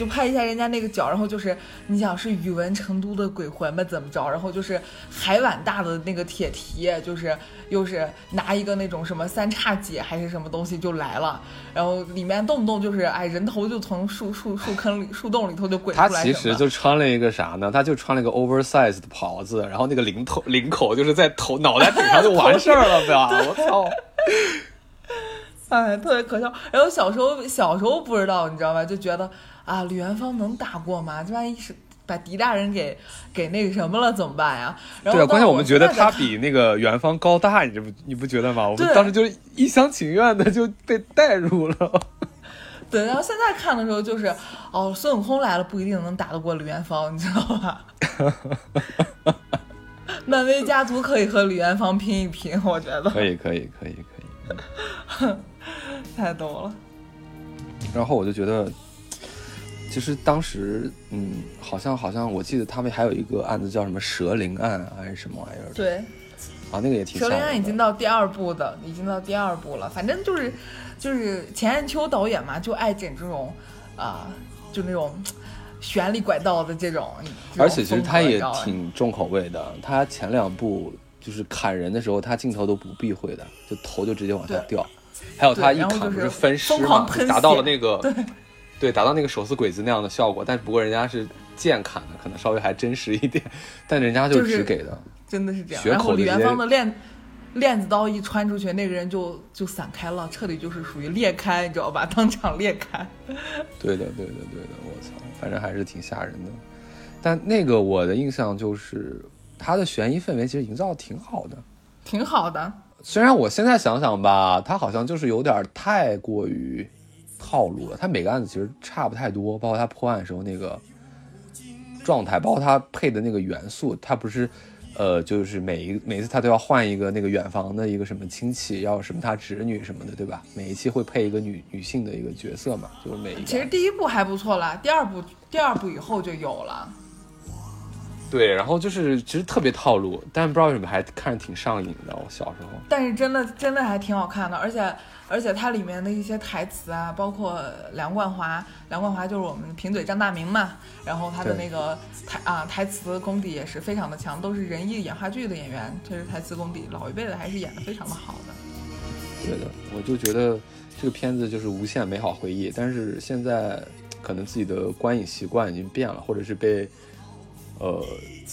就拍一下人家那个脚，然后就是你想是宇文成都的鬼魂吧怎么着，然后就是海碗大的那个铁蹄，就是又是拿一个那种什么三叉戟还是什么东西就来了，然后里面动不动就是哎人头就从树树树坑里树洞里头就滚出来他其实就穿了一个啥呢？他就穿了一个 oversize 的袍子，然后那个领头领口就是在头脑袋顶上就完事儿了吧？*laughs* 我操！*laughs* 哎，特别可笑。然后小时候小时候不知道，你知道吧？就觉得啊，李元芳能打过吗？这万一是把狄大人给给那个什么了怎么办呀？然后对啊，关键我们觉得他比那个元芳高大，你这不你不觉得吗？我们当时就是一厢情愿的就被带入了。对，然后现在看的时候就是哦，孙悟空来了不一定能打得过李元芳，你知道吧？*laughs* 漫威家族可以和李元芳拼一拼，我觉得可以，可以，可以，可以。*laughs* 太逗了。然后我就觉得，其实当时，嗯，好像好像我记得他们还有一个案子叫什么蛇灵案啊还是什么玩意儿对，啊，那个也挺蛇灵案已经到第二部的，已经到第二部了。反正就是就是钱雁秋导演嘛，就爱整这种啊、就那种旋里拐道的这种。这种而且其实他也挺重口味的，他前两部就是砍人的时候，他镜头都不避讳的，就头就直接往下对掉。还有他一砍不是分尸嘛，达到了那个对达到那个手撕鬼子那样的效果，但不过人家是剑砍的，可能稍微还真实一点，但人家就就是只给的。真的是这样。血然后李元芳的链链子刀一穿出去，那个人就就散开了，彻底就是属于裂开，你知道吧？*laughs* 当场裂开。对的，对的，对的，我操，反正还是挺吓人的。但那个我的印象就是，他的悬疑氛围其实营造得挺好的。挺好的，虽然我现在想想吧，他好像就是有点太过于套路了。他每个案子其实差不太多，包括他破案的时候那个状态，包括他配的那个元素，他不是。呃，就是每一每次他都要换一个那个远房的一个什么亲戚，要什么他侄女什么的，对吧？每一期会配一个女女性的一个角色嘛，就是每一个。其实第一部还不错啦，第二部第二部以后就有了。对，然后就是其实特别套路，但不知道为什么还看着挺上瘾的。我小时候，但是真的真的还挺好看的，而且而且它里面的一些台词啊，包括梁冠华，梁冠华就是我们贫嘴张大民嘛，然后他的那个台啊台词功底也是非常的强，都是人艺演话剧的演员，确实台词功底老一辈的还是演的非常的好的。对的，我就觉得这个片子就是无限美好回忆，但是现在可能自己的观影习惯已经变了，或者是被呃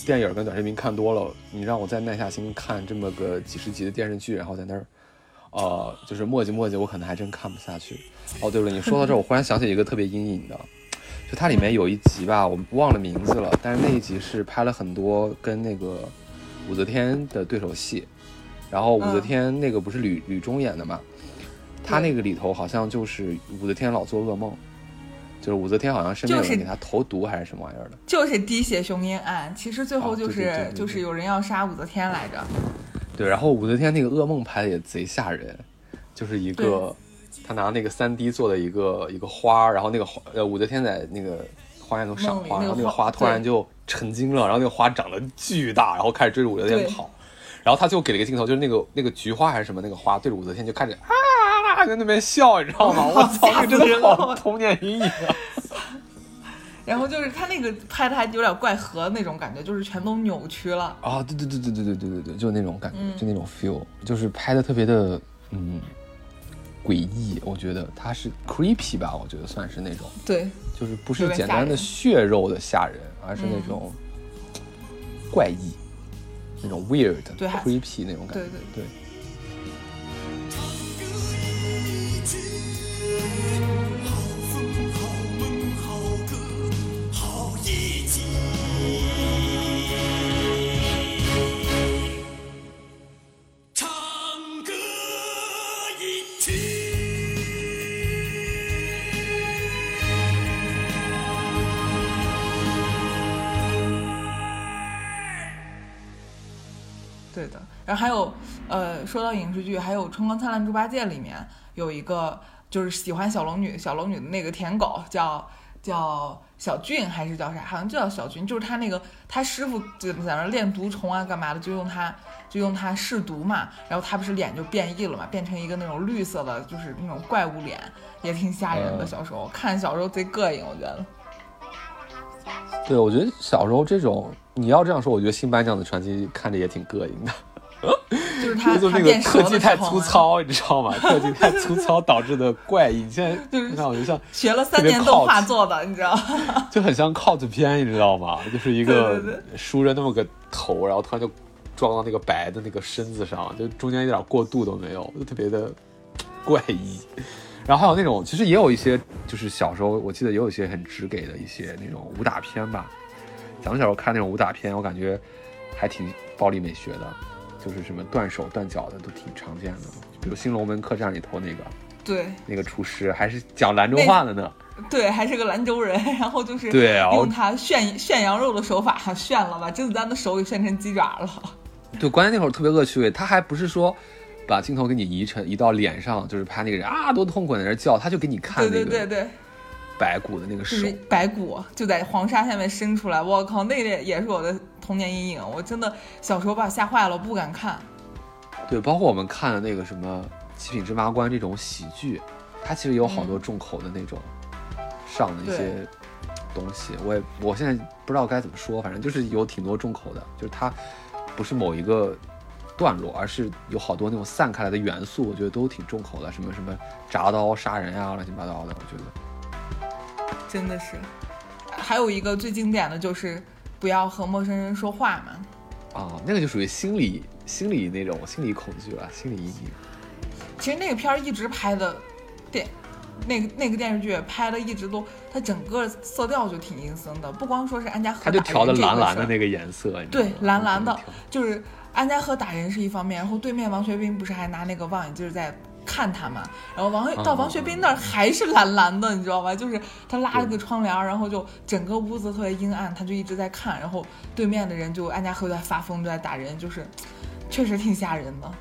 电影跟短视频看多了，你让我再耐下心看这么个几十集的电视剧，然后在那儿呃就是磨叽磨叽，我可能还真看不下去。哦，对了，你说到这儿，我忽然想起一个特别阴影的。就它里面有一集吧，我忘了名字了，但是那一集是拍了很多跟那个武则天的对手戏，然后武则嗯天那个不是吕吕中演的嘛，他那个里头好像就是武则天老做噩梦，就是武则天好像身边有人给她投毒还是什么玩意儿的，就是滴血雄鹰案，其实最后哦就是、就是有人要杀武则天来着。对，然后武则天那个噩梦拍的也贼吓人，就是一个对他拿那个三 D 做的一个一个花，然后那个花呃武则天在那个花园中赏花，然后那个花花突然就成精了，然后那个花长得巨大，然后开始追着武则天跑，然后他就给了一个镜头，就是那个那个菊花还是什么那个花对着武则天就看着啊在那边笑，你知道吗？*laughs* 我操，那个真的好童年阴影啊！然后就是他那个拍的还有点怪和那种感觉，就是全都扭曲了。啊，对对对对对对对对对，就那种感觉，就那种 feel，就是拍的特别的嗯诡异，我觉得它是 creepy 吧，我觉得算是那种，对，就是不是简单的血肉的吓人，而是那种怪异，那种 weird creepy 那种感觉，对对对。还有，呃，说到影视剧，还有《春光灿烂猪八戒》里面有一个就是喜欢小龙女，小龙女的那个舔狗叫叫小俊还是叫啥？好像就叫小俊，就是他那个他师傅就在那儿练毒虫啊，干嘛的，就用他就用他试毒嘛，然后他不是脸就变异了嘛，变成一个那种绿色的，就是那种怪物脸，也挺吓人的。嗯小时候看小时候贼膈应，我觉得。对，我觉得小时候这种，你要这样说，我觉得《新白娘子传奇》看着也挺膈应的。*laughs* 就是他就那个特技太粗糙，你知道吗？*laughs* 特技太粗糙导致的怪异。现在就是你看，我就像学了三年动画做的，你知道吗？*laughs* 就很像 cos 片，你知道吗？就是一个梳着那么个头，然后突然就撞到那个白的那个身子上，就中间一点过渡都没有，就特别的怪异。然后还有那种，其实也有一些，就是小时候我记得也有一些很直给的一些那种武打片吧。咱们小时候看那种武打片，我感觉还挺暴力美学的，就是什么断手断脚的都挺常见的。比如《新龙门客栈》里头那个对那个厨师，还是讲兰州话的呢。对，还是个兰州人，然后就是对用他炫炫羊肉的手法炫了，把甄子丹的手给炫成鸡爪了。*laughs* 对，关键那会儿特别恶趣味，他还不是说把镜头给你移成移到脸上，就是拍那个人啊多痛苦在那儿叫，他就给你看对那个对对对，白骨的那个手。就是白骨就在黄沙下面伸出来，我靠，那个也是我的童年阴影，我真的小时候把我吓坏了，我不敢看。对，包括我们看的那个什么《七品芝麻官》这种喜剧，它其实有好多嗯重口的那种上的一些东西。我也我现在不知道该怎么说，反正就是有挺多重口的，就是它不是某一个段落，而是有好多那种散开来的元素，我觉得都挺重口的，什么什么铡刀杀人呀、乱七八糟的，我觉得。真的是。还有一个最经典的就是不要和陌生人说话嘛。哦，那个就属于心理心理那种心理恐惧了，心理阴影。其实那个片儿一直拍的电，那个那个电视剧拍的一直都，它整个色调就挺阴森的，不光说是安家和他就调的蓝蓝的那个颜色，对蓝蓝的就是安家和打人是一方面，然后对面王学兵不是还拿那个望远镜在看他嘛，然后王嗯到王学兵那儿还是蓝蓝的，你知道吧？就是他拉了个窗帘，然后就整个屋子特别阴暗，他就一直在看，然后对面的人就安家和在发疯，就在打人，就是确实挺吓人的。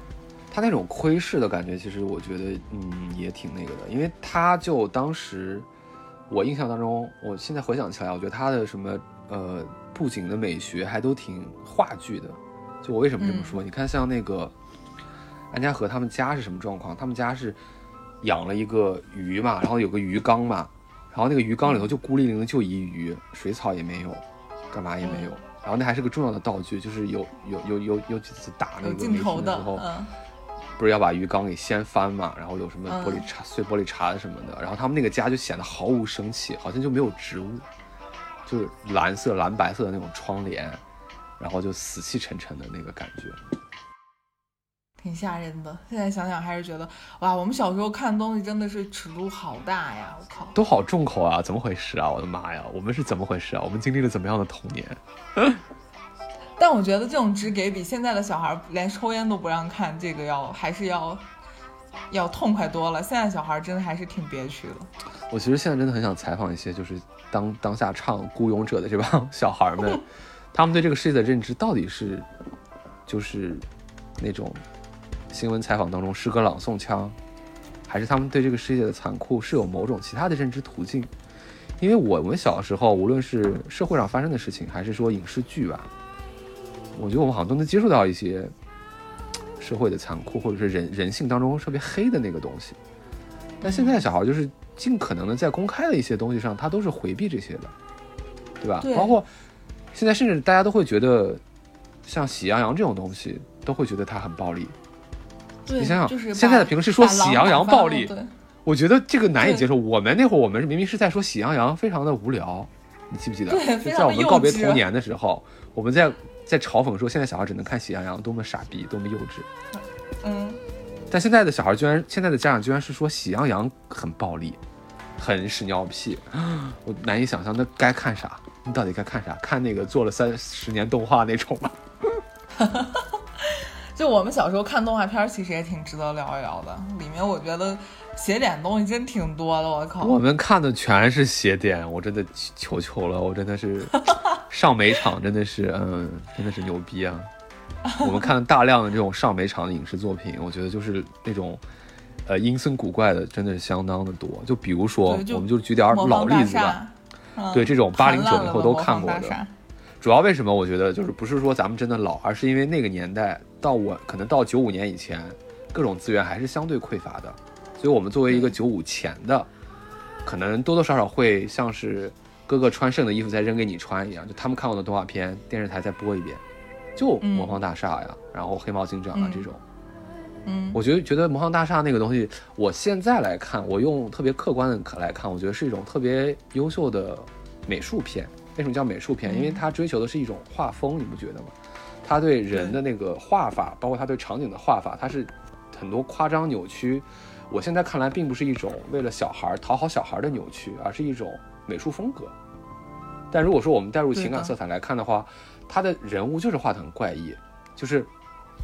他那种窥视的感觉，其实我觉得，嗯，也挺那个的，因为他就当时，我印象当中，我现在回想起来，我觉得他的什么呃布景的美学还都挺话剧的。就我为什么这么说？你看像那个安家和他们家是什么状况？他们家是养了一个鱼嘛，然后有个鱼缸嘛，然后那个鱼缸里头就孤零零的就一鱼，水草也没有，干嘛也没有。然后那还是个重要的道具，就是有有有有有几次打那个梅镜头的时候，，嗯，不是要把鱼缸给掀翻嘛，然后有什么嗯玻璃碴、碎玻璃碴什么的，然后他们那个家就显得毫无生气，好像就没有植物，就是蓝色、蓝白色的那种窗帘，然后就死气沉沉的那个感觉。挺吓人的。现在想想还是觉得，哇，我们小时候看东西真的是尺度好大呀！我靠，都好重口啊！怎么回事啊？我的妈呀！我们是怎么回事啊？我们经历了怎么样的童年？*laughs* 但我觉得这种只给比现在的小孩连抽烟都不让看，这个要还是要要痛快多了。现在小孩真的还是挺憋屈的。我其实现在真的很想采访一些，就是当当下唱《孤勇者》的这帮 *laughs* 小孩们，*laughs* 他们对这个世界的认知到底是，就是那种新闻采访当中诗歌朗诵腔，还是他们对这个世界的残酷是有某种其他的认知途径？因为我们小时候，无论是社会上发生的事情，还是说影视剧吧，我觉得我们好像都能接触到一些社会的残酷，或者是人人性当中特别黑的那个东西。但现在小孩就是尽可能的在公开的一些东西上，他都是回避这些的，对吧？对包括现在甚至大家都会觉得，像《喜羊羊》这种东西，都会觉得它很暴力。对，你想想就是现在的评论是说喜羊羊暴力，我觉得这个难以接受。我们那会儿，我们明明是在说《喜羊羊》非常的无聊，你记不记得？对就在我们告别童年的时候，我们在在嘲讽说，现在小孩只能看《喜羊羊》，多么傻逼，多么幼稚。嗯，但现在的小孩居然，现在的家长居然是说《喜羊羊》很暴力，很屎尿屁，*gasps* 我难以想象。那该看啥？你到底该看啥？看那个做了三十年动画那种吗？*laughs* 就我们小时候看动画片，其实也挺值得聊一聊的。里面我觉得写点东西真挺多的，我靠。我们看的全是邪点，我真的求求了，我真的是 *laughs* 上美场，真的是嗯，真的是牛逼啊！*laughs* 我们看大量的这种上美场的影视作品，我觉得就是那种呃阴森古怪的，真的是相当的多。就比如说我们就举点儿老例子吧。，嗯对这种八零九零后都看过的主要为什么我觉得就是不是说咱们真的老，而是因为那个年代到我可能到九五年以前，各种资源还是相对匮乏的，所以我们作为一个对九五前的，可能多多少少会像是哥哥穿剩的衣服再扔给你穿一样，就他们看过的动画片，电视台再播一遍，就嗯魔方大厦呀，然后黑猫警长啊嗯这种。嗯我觉得觉得魔方大厦那个东西，我现在来看，我用特别客观的来看，我觉得是一种特别优秀的美术片。为什么叫美术片？因为它追求的是一种画风，你不觉得吗？他对人的那个画法，包括他对场景的画法，它是很多夸张扭曲。我现在看来，并不是一种为了小孩儿讨好小孩儿的扭曲，而是一种美术风格。但如果说我们带入情感色彩来看的话，他的人物就是画的很怪异，就是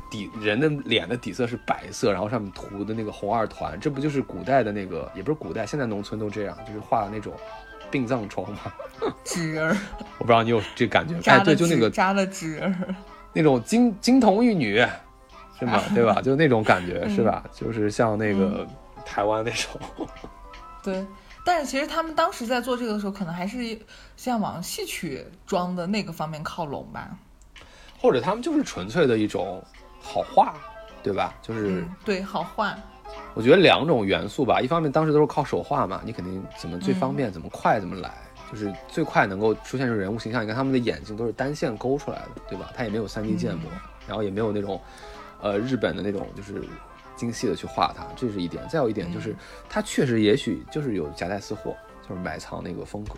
底人的脸的底色是白色，然后上面涂的那个红二团，这不就是古代的那个，也不是古代，现在农村都这样，就是画那种病葬妆吗。*laughs* 纸人儿，我不知道你有这感觉？哎，扎对，的就那个纸扎的纸人儿，那种金金童玉女，是吗？*laughs* 对吧？就那种感觉，嗯是吧？就是像那个台湾那种。*laughs* 对。但是其实他们当时在做这个的时候，可能还是像往戏曲装的那个方面靠拢吧。或者他们就是纯粹的一种好画，对吧？就是嗯，对，好画。我觉得两种元素吧，一方面当时都是靠手画嘛，你肯定怎么最方便、嗯怎么快怎么来，就是最快能够出现出人物形象。你看他们的眼睛都是单线勾出来的，对吧？它也没有 3D 建模，然后也没有那种呃日本的那种就是精细的去画它，这是一点。再有一点就是，它确实也许就是有夹带私货，就是埋藏那个风格。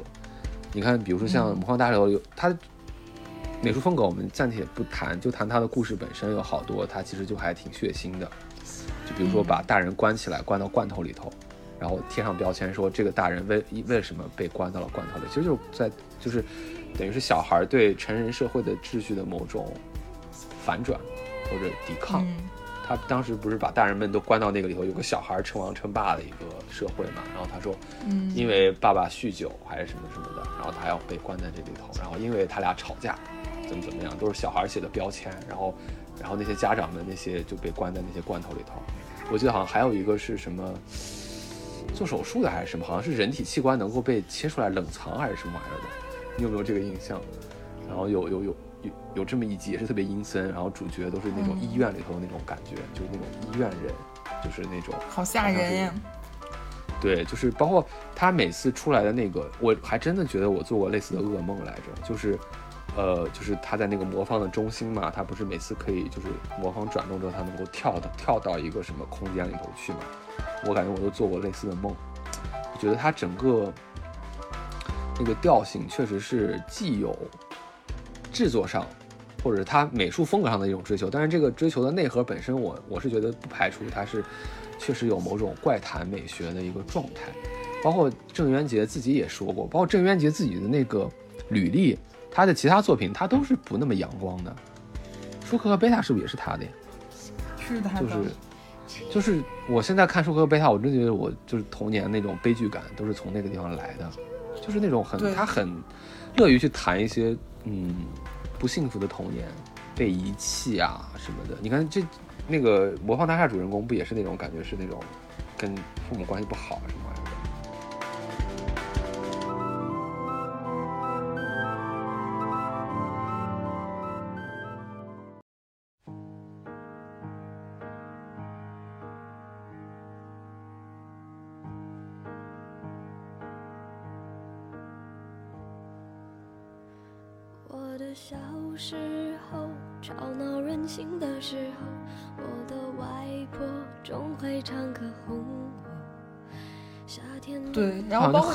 你看，比如说像《魔幻大厦》有它美术风格，我们暂且不谈，就谈它的故事本身有好多，它其实就还挺血腥的。就比如说把大人关起来，关到罐头里头，然后贴上标签说这个大人为为什么被关到了罐头里，其实就是在就是等于是小孩对成人社会的秩序的某种反转或者抵抗。嗯他当时不是把大人们都关到那个里头，有个小孩称王称霸的一个社会嘛，然后他说，嗯，因为爸爸酗酒还是什么什么的，然后他要被关在这里头，然后因为他俩吵架，怎么怎么样，都是小孩写的标签，然后，然后那些家长们那些就被关在那些罐头里头。我记得好像还有一个是什么做手术的还是什么，好像是人体器官能够被切出来冷藏还是什么玩意儿的，你有没有这个印象？然后有有有有有这么一集也是特别阴森，然后主角都是那种嗯医院里头的那种感觉，就是那种医院人，就是那种好吓人呀。对，就是包括他每次出来的那个，我还真的觉得我做过类似的噩梦来着，就是，呃，就是他在那个魔方的中心嘛，他不是每次可以就是魔方转动之后，他能够跳到跳到一个什么空间里头去嘛？我感觉我都做过类似的梦，我觉得他整个那个调性确实是既有制作上。或者他美术风格上的一种追求，但是这个追求的内核本身我，我是觉得不排除它是确实有某种怪谈美学的一个状态。包括郑渊洁自己也说过，包括郑渊洁自己的那个履历，他的其他作品他都是不那么阳光的。舒克和贝塔是不是也是他的呀？是他的，就是就是我现在看舒克和贝塔，我真觉得我就是童年那种悲剧感都是从那个地方来的，就是那种很他很乐于去谈一些嗯不幸福的童年，被遗弃啊什么的。你看这那个魔方大厦主人公不也是那种感觉是那种跟父母关系不好啊什么玩意儿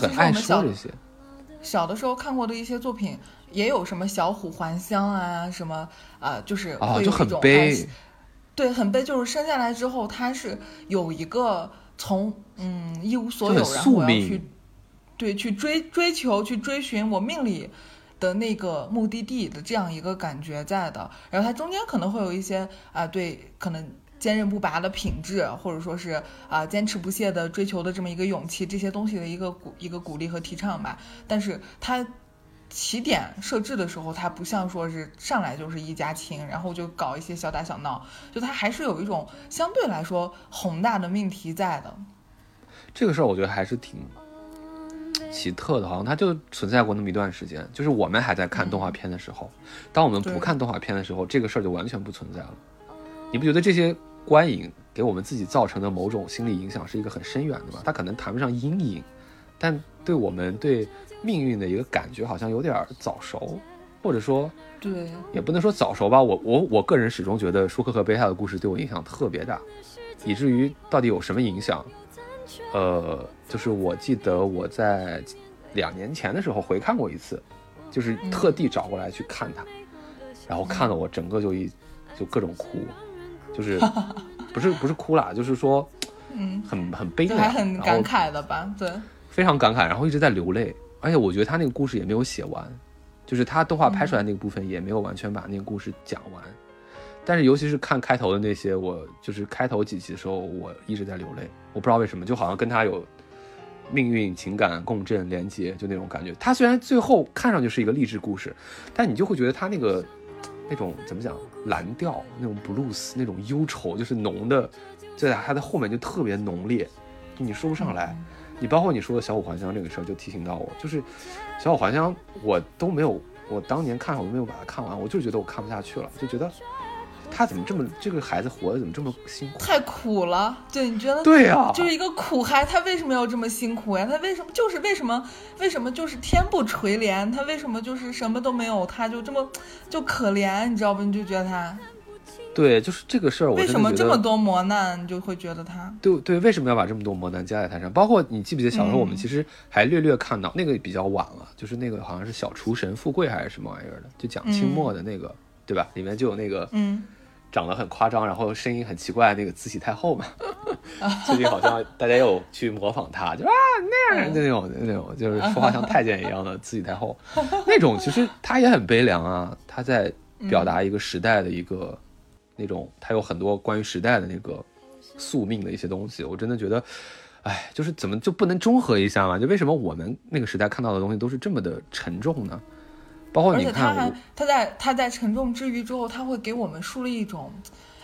很爱实我们小说这些。小的时候看过的一些作品，也有什么小虎还乡啊，什么啊、呃就是啊，会有一就很种悲哎。对，很悲，就是生下来之后，他是有一个从嗯一无所有，然后我要去对去追追求、去追寻我命里的那个目的地的这样一个感觉在的。然后它中间可能会有一些啊、对，可能坚韧不拔的品质，或者说是啊、坚持不懈的追求的这么一个勇气，这些东西的一个鼓一个鼓励和提倡吧。但是它起点设置的时候，它不像说是上来就是一家亲，然后就搞一些小打小闹，就它还是有一种相对来说宏大的命题在的。这个事儿我觉得还是挺奇特的，好像它就存在过那么一段时间，就是我们还在看动画片的时候，当我们不看动画片的时候，这个事儿就完全不存在了。你不觉得这些观影给我们自己造成的某种心理影响是一个很深远的吧？它可能谈不上阴影，但对我们对命运的一个感觉好像有点早熟，或者说对，也不能说早熟吧。我我我个人始终觉得舒克和贝塔的故事对我影响特别大，以至于到底有什么影响？呃，就是我记得我在两年前的时候回看过一次，就是特地找过来去看它，然后看了我整个就一就各种哭，就是不是不是哭啦，就是说嗯，很很悲还很感慨的吧？对，非常感慨，然后一直在流泪。而且我觉得他那个故事也没有写完，就是他动画拍出来那个部分也没有完全把那个故事讲完。但是尤其是看开头的那些，我就是开头几集的时候，我一直在流泪。我不知道为什么，就好像跟他有命运、情感共振、连接，就那种感觉。他虽然最后看上去是一个励志故事，但你就会觉得他那个那种怎么讲蓝调、那种 blues、那种忧愁，就是浓的，在它的后面就特别浓烈，就你说不上来。你包括你说的小五还乡这个事儿，就提醒到我，就是小五还乡，我都没有，我当年看我都没有把它看完，我就觉得我看不下去了，就觉得他怎么这么这个孩子活得怎么这么辛苦？太苦了。对，你觉得？对呀、就是一个苦孩，他为什么要这么辛苦呀？他为什么就是为什么为什么就是天不垂怜？他为什么就是什么都没有？他就这么就可怜，你知道不？你就觉得他对，就是这个事儿，为什么这么多磨难？你就会觉得他对对，为什么要把这么多磨难加在他上？包括你记不记得小时候我们嗯其实还略略看到、那个比较晚了，就是那个好像是小厨神富贵还是什么玩意儿的，就讲清末的那个，对吧？里面就有那个嗯长得很夸张，然后声音很奇怪那个慈禧太后嘛。*laughs* 最近好像大家又去模仿她，就啊那样就那种那种，就是说话像太监一样的慈禧太后，*laughs* 那种其实她也很悲凉啊，她在表达一个时代的一个那种，她有很多关于时代的那个宿命的一些东西，我真的觉得。哎，就是怎么就不能中和一下嘛？就为什么我们那个时代看到的东西都是这么的沉重呢？包括而你看我且他还，他在他在沉重之余之后，他会给我们树立一种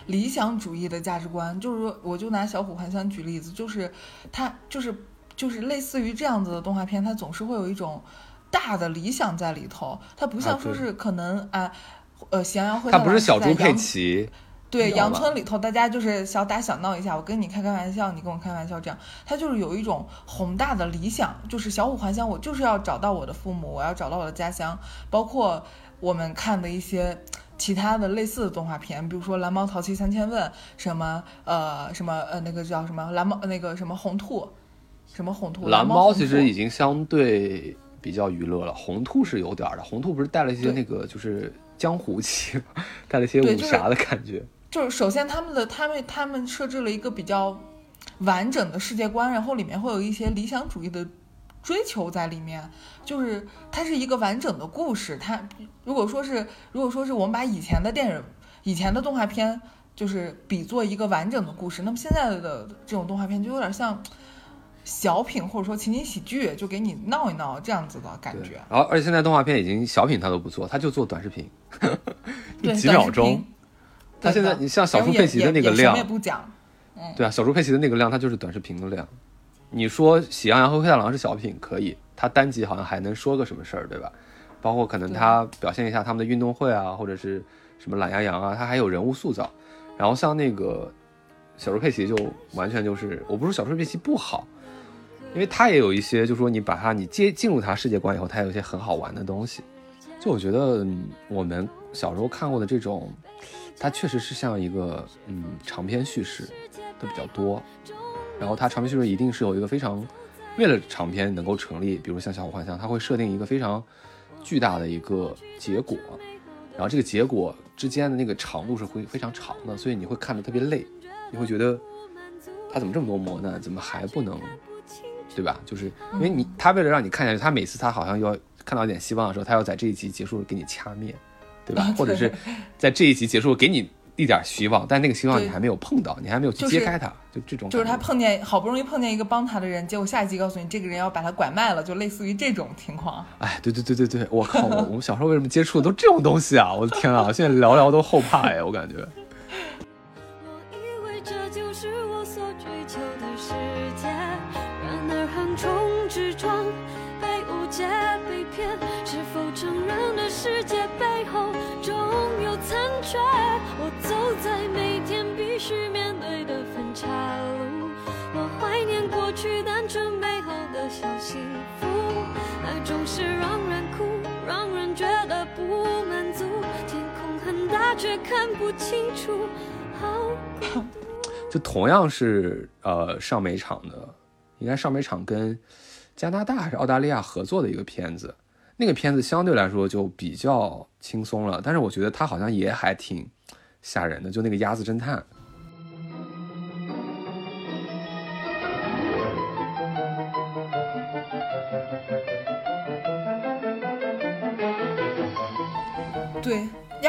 理想主义的价值观。就是说，我就拿《小虎还乡》举例子，就是他就是就是类似于这样子的动画片，它总是会有一种大的理想在里头。它不像说是可能啊。呃，喜羊羊灰它不是小猪佩阳奇，对，阳你知道吧村里头大家就是小打小闹一下，我跟你开开玩笑，你跟我开玩笑，这样，他就是有一种宏大的理想，就是小五还乡，我就是要找到我的父母，我要找到我的家乡，包括我们看的一些其他的类似的动画片，比如说《蓝猫淘气三千问》，什么呃什么呃那个叫什么蓝猫那个什么红兔，什么红兔，蓝猫其实已经相对比较娱乐了，红兔是有点儿的。红兔不是带了一些那个就是江湖 *laughs* 气，带了一些武侠的感觉。就是首先他们的他们他们设置了一个比较完整的世界观，然后里面会有一些理想主义的追求在里面，就是它是一个完整的故事。它如果说是如果说是我们把以前的电影、以前的动画片就是比作一个完整的故事，那么现在的这种动画片就有点像小品或者说情景喜剧，就给你闹一闹这样子的感觉。，然后而且现在动画片已经小品它都不做，它就做短视频，对，*laughs* 几秒钟频。它现在你像小猪佩奇的那个量不讲，对啊，小猪佩奇的那个量，它就是短视频的量。你说《喜羊羊和灰太狼》是小品，可以，它单集好像还能说个什么事儿，对吧？包括可能对它表现一下他们的运动会啊，或者是什么懒羊羊啊，它还有人物塑造。然后像那个小猪佩奇就完全就是，我不是小猪佩奇不好，因为它也有一些，就是说你把它你接进入它世界观以后，它有一些很好玩的东西。就我觉得嗯我们小时候看过的这种，它确实是像一个嗯长篇叙事的比较多，然后它长篇叙事一定是有一个非常为了长篇能够成立，比如像《小虎幻象》，它会设定一个非常巨大的一个结果，然后这个结果之间的那个长度是会非常长的，所以你会看得特别累，你会觉得他怎么这么多磨难，怎么还不能，对吧？就是因为你他为了让你看下去，他每次他好像要看到一点希望的时候，他要在这一集结束给你掐灭，对吧？或者是在这一集结束给你一点希望，但那个希望你还没有碰到，你还没有去揭开它，就这种就是他碰见好不容易碰见一个帮他的人，结果下一集告诉你这个人要把他拐卖了，就类似于这种情况。哎，对对对对对，我靠，我我们小时候为什么接触的都这种东西啊？我的天啊，现在聊聊都后怕哎，我感觉。我以为这就是我所追求的世界，然而横冲直撞，被误解、被骗，世界背后终有残缺？我走在每天必须面对的分岔路，我怀念过去单纯美好的小幸福，爱总是让人哭，让人觉得不满足。天空很大，却看不清楚，好孤独。就同样是呃上美厂的，应该上美厂跟加拿大还是澳大利亚合作的一个片子。那个片子相对来说就比较轻松了，但是我觉得他好像也还挺吓人的，就那个鸭子侦探。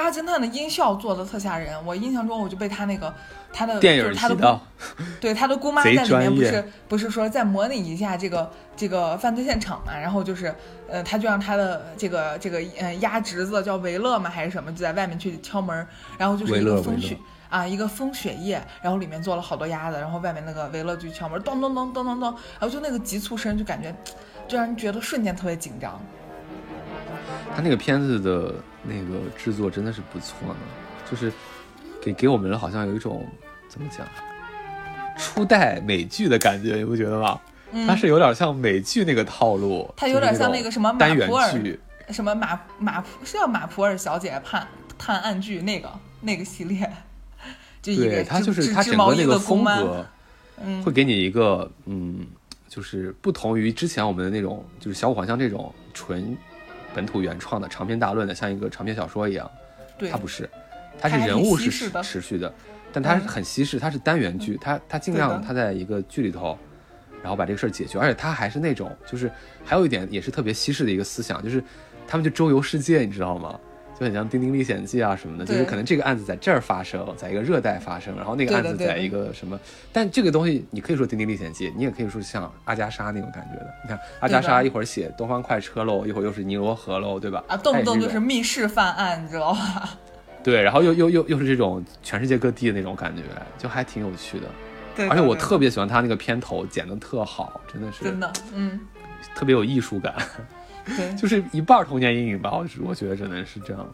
对，鸭侦探的音效做的特吓人，我印象中我就被他那个他的电影就是他的姑，*laughs* 对他的姑妈在里面不是不是说再模拟一下这个这个犯罪现场嘛，然后就是呃他就让他的这个这个呃鸭侄子叫维勒嘛还是什么，就在外面去敲门，然后就是一个风雪。啊，一个风雪夜，然后里面坐了好多鸭子，然后外面那个维勒就敲门，咚咚咚咚咚咚，然后就那个急促声，就感觉，就让人觉得瞬间特别紧张。他那个片子的那个制作真的是不错呢，就是给给我们好像有一种怎么讲，初代美剧的感觉，你不觉得吗？它是有点像美剧那个套路，嗯它有点像那个什么马单元剧，什么马马是叫马普尔小姐探探案剧那个那个系列，就一个对，它就是它整个那个风格，嗯会给你一个嗯，就是不同于之前我们的那种，就是小五环像这种纯本土原创的长篇大论的，像一个长篇小说一样。对它不是，它是人物是持持续的，但它很稀释，它是单元剧，它它尽量它在一个剧里头，然后把这个事儿解决，而且它还是那种，就是还有一点也是特别稀释的一个思想，就是他们就周游世界，你知道吗？就很像《丁丁历险记》啊什么的，就是可能这个案子在这儿发生，在一个热带发生，然后那个案子在一个什么，但这个东西你可以说《丁丁历险记》，你也可以说像阿加莎那种感觉的。你看阿加莎一会儿写东方快车喽，一会儿又是尼罗河喽，对吧？啊，动不动就是密室犯案，你知道吧？对，然后又又又又是这种全世界各地的那种感觉，就还挺有趣的。对的，而且我特别喜欢他那个片头剪的特好，真的是真的，嗯，特别有艺术感，对，*laughs* 就是一半儿童年阴影吧。我是我觉得真的是这样。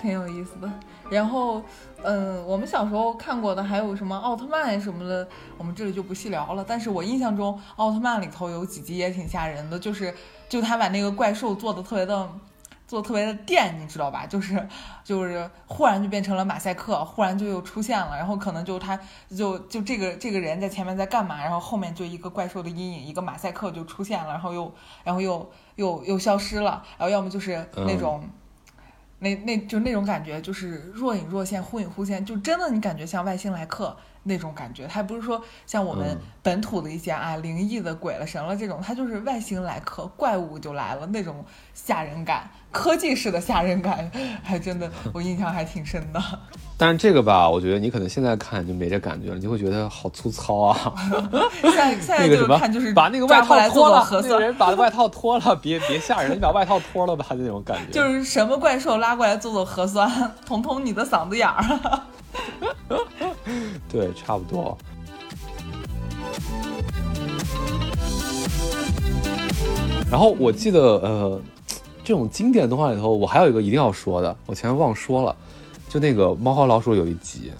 挺有意思的。然后，嗯，我们小时候看过的还有什么奥特曼什么的，我们这里就不细聊了。但是我印象中，奥特曼里头有几集也挺吓人的，就是就他把那个怪兽做的特别的。做得特别的电，你知道吧？就是就是忽然就变成了马赛克，忽然就又出现了，然后可能就他就就这个这个人在前面在干嘛，然后后面就一个怪兽的阴影，一个马赛克就出现了，然后又然后又又又消失了，然后要么就是那嗯种。那那就那种感觉，就是若隐若现，忽隐忽现，就真的你感觉像外星来客那种感觉。它不是说像我们嗯本土的一些啊灵异的鬼了神了这种，它就是外星来客，怪物就来了那种吓人感，科技式的吓人感，*laughs* 还真的 *laughs* 我印象还挺深的。但是这个吧，我觉得你可能现在看就没这感觉了，你就会觉得好粗糙啊。*laughs* 现在现在就看就是，把那个外套脱了，那个人把外套脱了，别别吓人，你把外套脱了吧，就那种感觉。就是什么怪兽拉过来做做核酸，捅捅你的嗓子眼儿。对，差不多。然后我记得，呃，这种经典动画里头，我还有一个一定要说的，我前面忘说了，就那个《猫和老鼠》有一集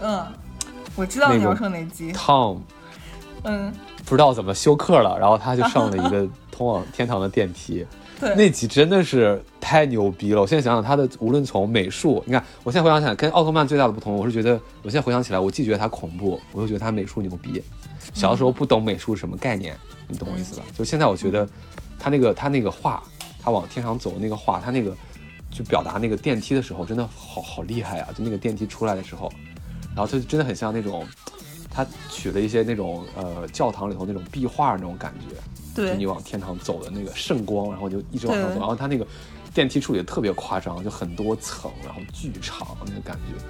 嗯，我知道那个你要说哪集。，Tom 嗯，不知道怎么休克了，然后他就上了一个通往天堂的电梯。*laughs* 对，那集真的是太牛逼了！我现在想想，他的无论从美术，你看，我现在回想起来，跟奥特曼最大的不同，我是觉得，我现在回想起来，我既觉得他恐怖，我又觉得他美术牛逼。小的时候不懂美术是什么概念，你懂我意思吧？就现在我觉得，他那个他那个画，他往天上走的那个画，他那个就表达那个电梯的时候，真的好好厉害啊！就那个电梯出来的时候，然后他就真的很像那种，他取了一些那种呃教堂里头那种壁画那种感觉，就你，往天堂走的那个圣光，然后就一直往上走，然后他那个电梯处理的特别夸张，就很多层，然后巨长那个感觉。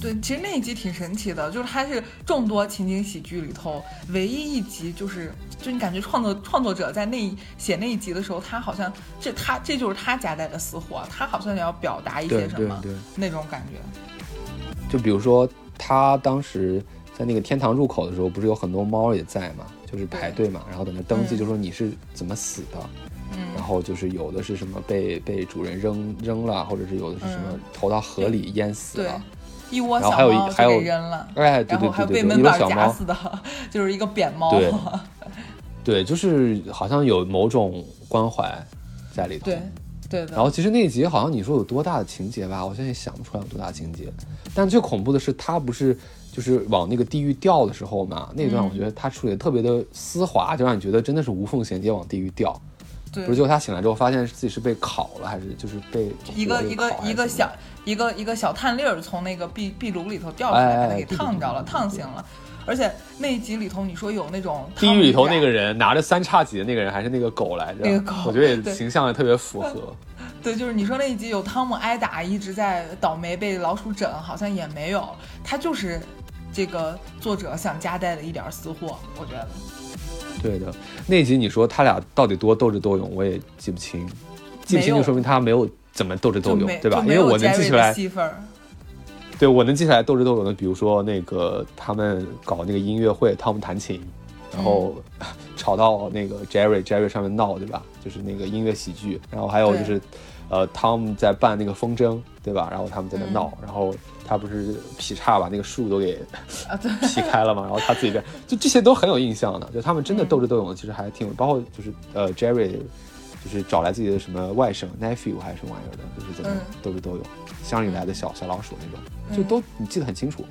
对，其实那一集挺神奇的，就是它是众多情景喜剧里头唯一一集，就是就你感觉创作创作者在那一写那一集的时候，他好像这他这就是他夹带的私货，他好像要表达一些什么对对，那种感觉。就比如说他当时在那个天堂入口的时候，不是有很多猫也在嘛，就是排队嘛，然后在那登记，嗯就说你是怎么死的，嗯然后就是有的是什么被被主人扔扔了，或者是有的是什么嗯投到河里淹死对了，，一窝小然后还有一还有扔了，哎，对然对后还有被对对对，一个门板夹小猫，死的，*laughs* 就是一个扁猫。对对，就是好像有某种关怀，在里头。对对的。然后其实那一集好像你说有多大的情节吧，我现在也想不出来有多大情节。但最恐怖的是，他不是就是往那个地狱掉的时候嘛，那段嗯我觉得他处理的特别的丝滑，就让你觉得真的是无缝衔接往地狱掉。对不是，结果他醒来之后发现自己是被烤了，还是就是被一个一个一个小一个一个小炭粒儿从那个壁壁炉里头掉出来，把它给烫着了，烫醒了。而且那一集里头，你说有那种地狱里头那个人，拿着三叉戟的那个人还是那个狗来着？那个狗我觉得也形象也特别符合。*laughs* 对，就是你说那一集有汤姆挨打，一直在倒霉被老鼠整，好像也没有，他就是这个作者想夹带的一点儿私货，我觉得。对的，那集你说他俩到底多斗智斗勇，我也记不清，记不清就说明他没有怎么斗智斗勇，对吧？因为我能记 Jerry 出来。对我能记起来斗智斗勇的，比如说那个他们搞那个音乐会，汤姆弹琴，然后嗯 *laughs* 吵到那个 Jerry，Jerry 上面闹，对吧？就是那个音乐喜剧，然后还有就是，呃，汤姆在办那个风筝，对吧？然后他们在那嗯闹，然后他不是劈叉把那个树都给 *laughs* 劈开了嘛，然后他自己在，就这些都很有印象的，就他们真的嗯。斗智斗勇的，其实还挺有，包括就是呃 Jerry，就是找来自己的什么外甥 nephew 还是什么玩意儿的，就是怎么嗯。斗智斗勇，乡里来的小小老鼠那种，嗯。就都你记得很清楚。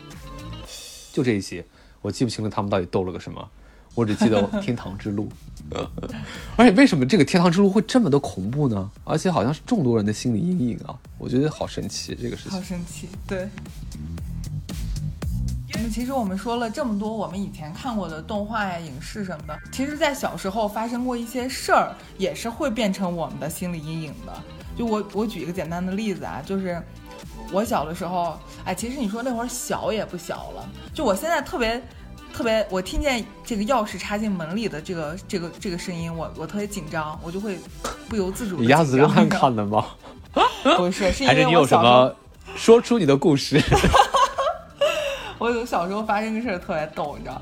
就这一集，我记不清了他们到底斗了个什么，我只记得天堂之路。*laughs* 而且为什么这个天堂之路会这么的恐怖呢？而且好像是众多人的心理阴影啊，我觉得好神奇这个事情好神奇，对。那其实我们说了这么多，我们以前看过的动画呀、影视什么的，其实，在小时候发生过一些事儿，也是会变成我们的心理阴影的。就我我举一个简单的例子啊，就是我小的时候，哎，其实你说那会儿小也不小了，就我现在特别特别，我听见这个钥匙插进门里的这个这个这个声音，我我特别紧张，我就会不由自主的你鸭子侦探看的吗？*laughs* 不是，是因还是你有什为我小时候么 *laughs* 说出你的故事？*laughs* 我有小时候发生个事儿特别逗，你知道，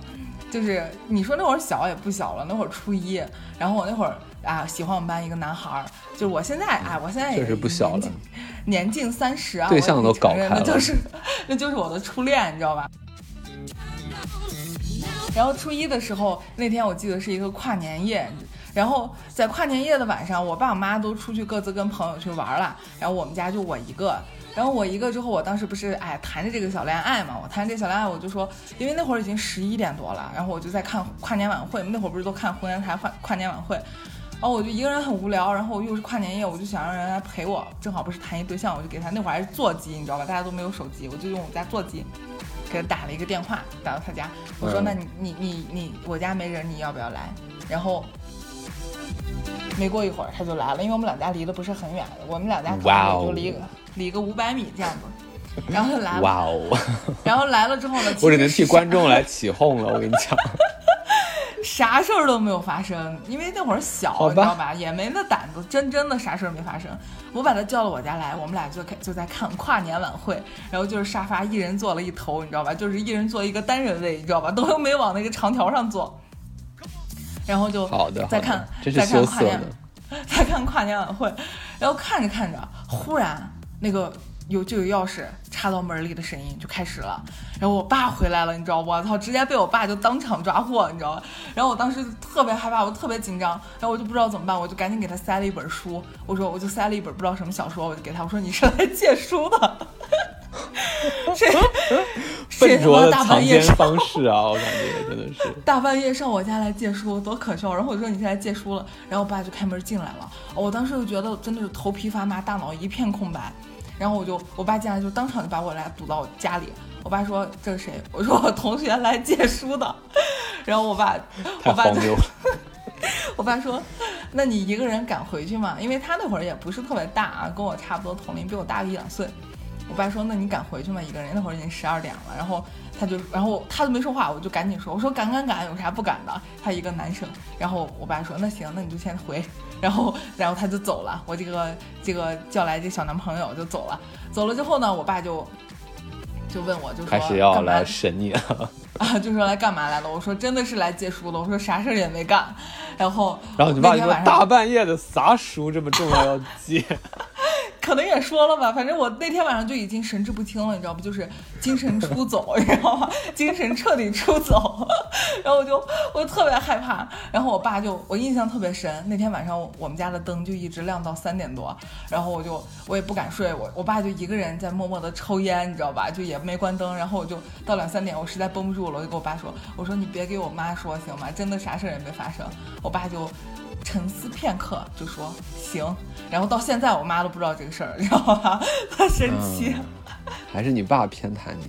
就是你说那会儿小也不小了，那会儿初一，然后我那会儿啊喜欢我们班一个男孩儿，就是我现在哎，我现在也确实不小了年近，三十啊，对象都搞开了那就是那就是我的初恋，你知道吧？然后初一的时候，那天我记得是一个跨年夜，然后在跨年夜的晚上，我爸我妈都出去各自跟朋友去玩了，然后我们家就我一个。然后我一个之后，我当时不是哎谈着这个小恋爱嘛，我谈这小恋爱，我就说，因为那会儿已经十一点多了，然后我就在看跨年晚会，那会儿不是都看湖南台跨跨年晚会，后我就一个人很无聊，然后又是跨年夜，我就想让人来陪我，正好不是谈一对象，我就给他那会儿还是座机，你知道吧？大家都没有手机，我就用我家座机给他打了一个电话，打到他家，我说嗯那你你你你我家没人，你要不要来？然后没过一会儿他就来了，因为我们两家离得不是很远，我们两家可能也就离个离个五百米这样子。然后他来了，哇哦！*laughs* 然后来了之后呢，*laughs* 我只能替观众来起哄了，我跟你讲。*laughs* 啥事儿都没有发生，因为那会儿小，你知道吧？也没那胆子，真真的啥事儿没发生。我把他叫到我家来，我们俩就开就在看跨年晚会，然后就是沙发一人坐了一头，你知道吧？就是一人坐一个单人位，你知道吧？都没往那个长条上坐。然后就好的，再看，再看跨年羞涩呢。*laughs* 在看跨年晚会，然后看着看着，忽然那个有就有钥匙插到门里的声音就开始了，然后我爸回来了，你知道？我操，直接被我爸就当场抓获，你知道吧？然后我当时就特别害怕，我特别紧张，然后我就不知道怎么办，我就赶紧给他塞了一本书，我说我就塞了一本不知道什么小说，我就给他，我说你是来借书的。谁 *laughs* 谁他妈笨拙的大半夜上方式啊，我感觉真的是。大半夜上我家来借书，多可笑！然后我说你是来借书了，然后我爸就开门进来了。我当时就觉得真的是头皮发麻，大脑一片空白。然后我就我爸进来就当场就把我俩堵到家里。我爸说这是谁？我说我同学来借书的。然后我爸我爸就。*laughs* 我爸说，那你一个人敢回去吗？因为他那会儿也不是特别大啊，跟我差不多同龄，比我大个一两岁。我爸说，那你敢回去吗？一个人那会儿已经十二点了，然后他就，然后他都没说话，我就赶紧说，我说敢敢敢，有啥不敢的？他一个男生，然后我爸说，那行，那你就先回，*laughs* 然后然后他就走了，我这个这个叫来这小男朋友就走了，走了之后呢，我爸就就问我，就说开始要来审你了，*laughs* 啊，就说来干嘛来了？我说真的是来借书的，我说啥事儿也没干。然后然后你爸就说那天晚上大半夜的啥书这么重要要借？*laughs* 可能也说了吧，反正我那天晚上就已经神志不清了，你知道不？就是精神出走，*laughs* 你知道吗？精神彻底出走，*laughs* 然后我就我就特别害怕。然后我爸就我印象特别深，那天晚上我们家的灯就一直亮到三点多，然后我就我也不敢睡，我我爸就一个人在默默的抽烟，你知道吧？就也没关灯，然后我就到两三点，我实在绷不住了，我就跟我爸说，我说你别给我妈说行吗？真的啥事儿也没发生。我爸就沉思片刻，就说行。然后到现在我妈都不知道这个事儿，你知道吧？*laughs* 特神奇。嗯 *laughs* 还是你爸偏袒你。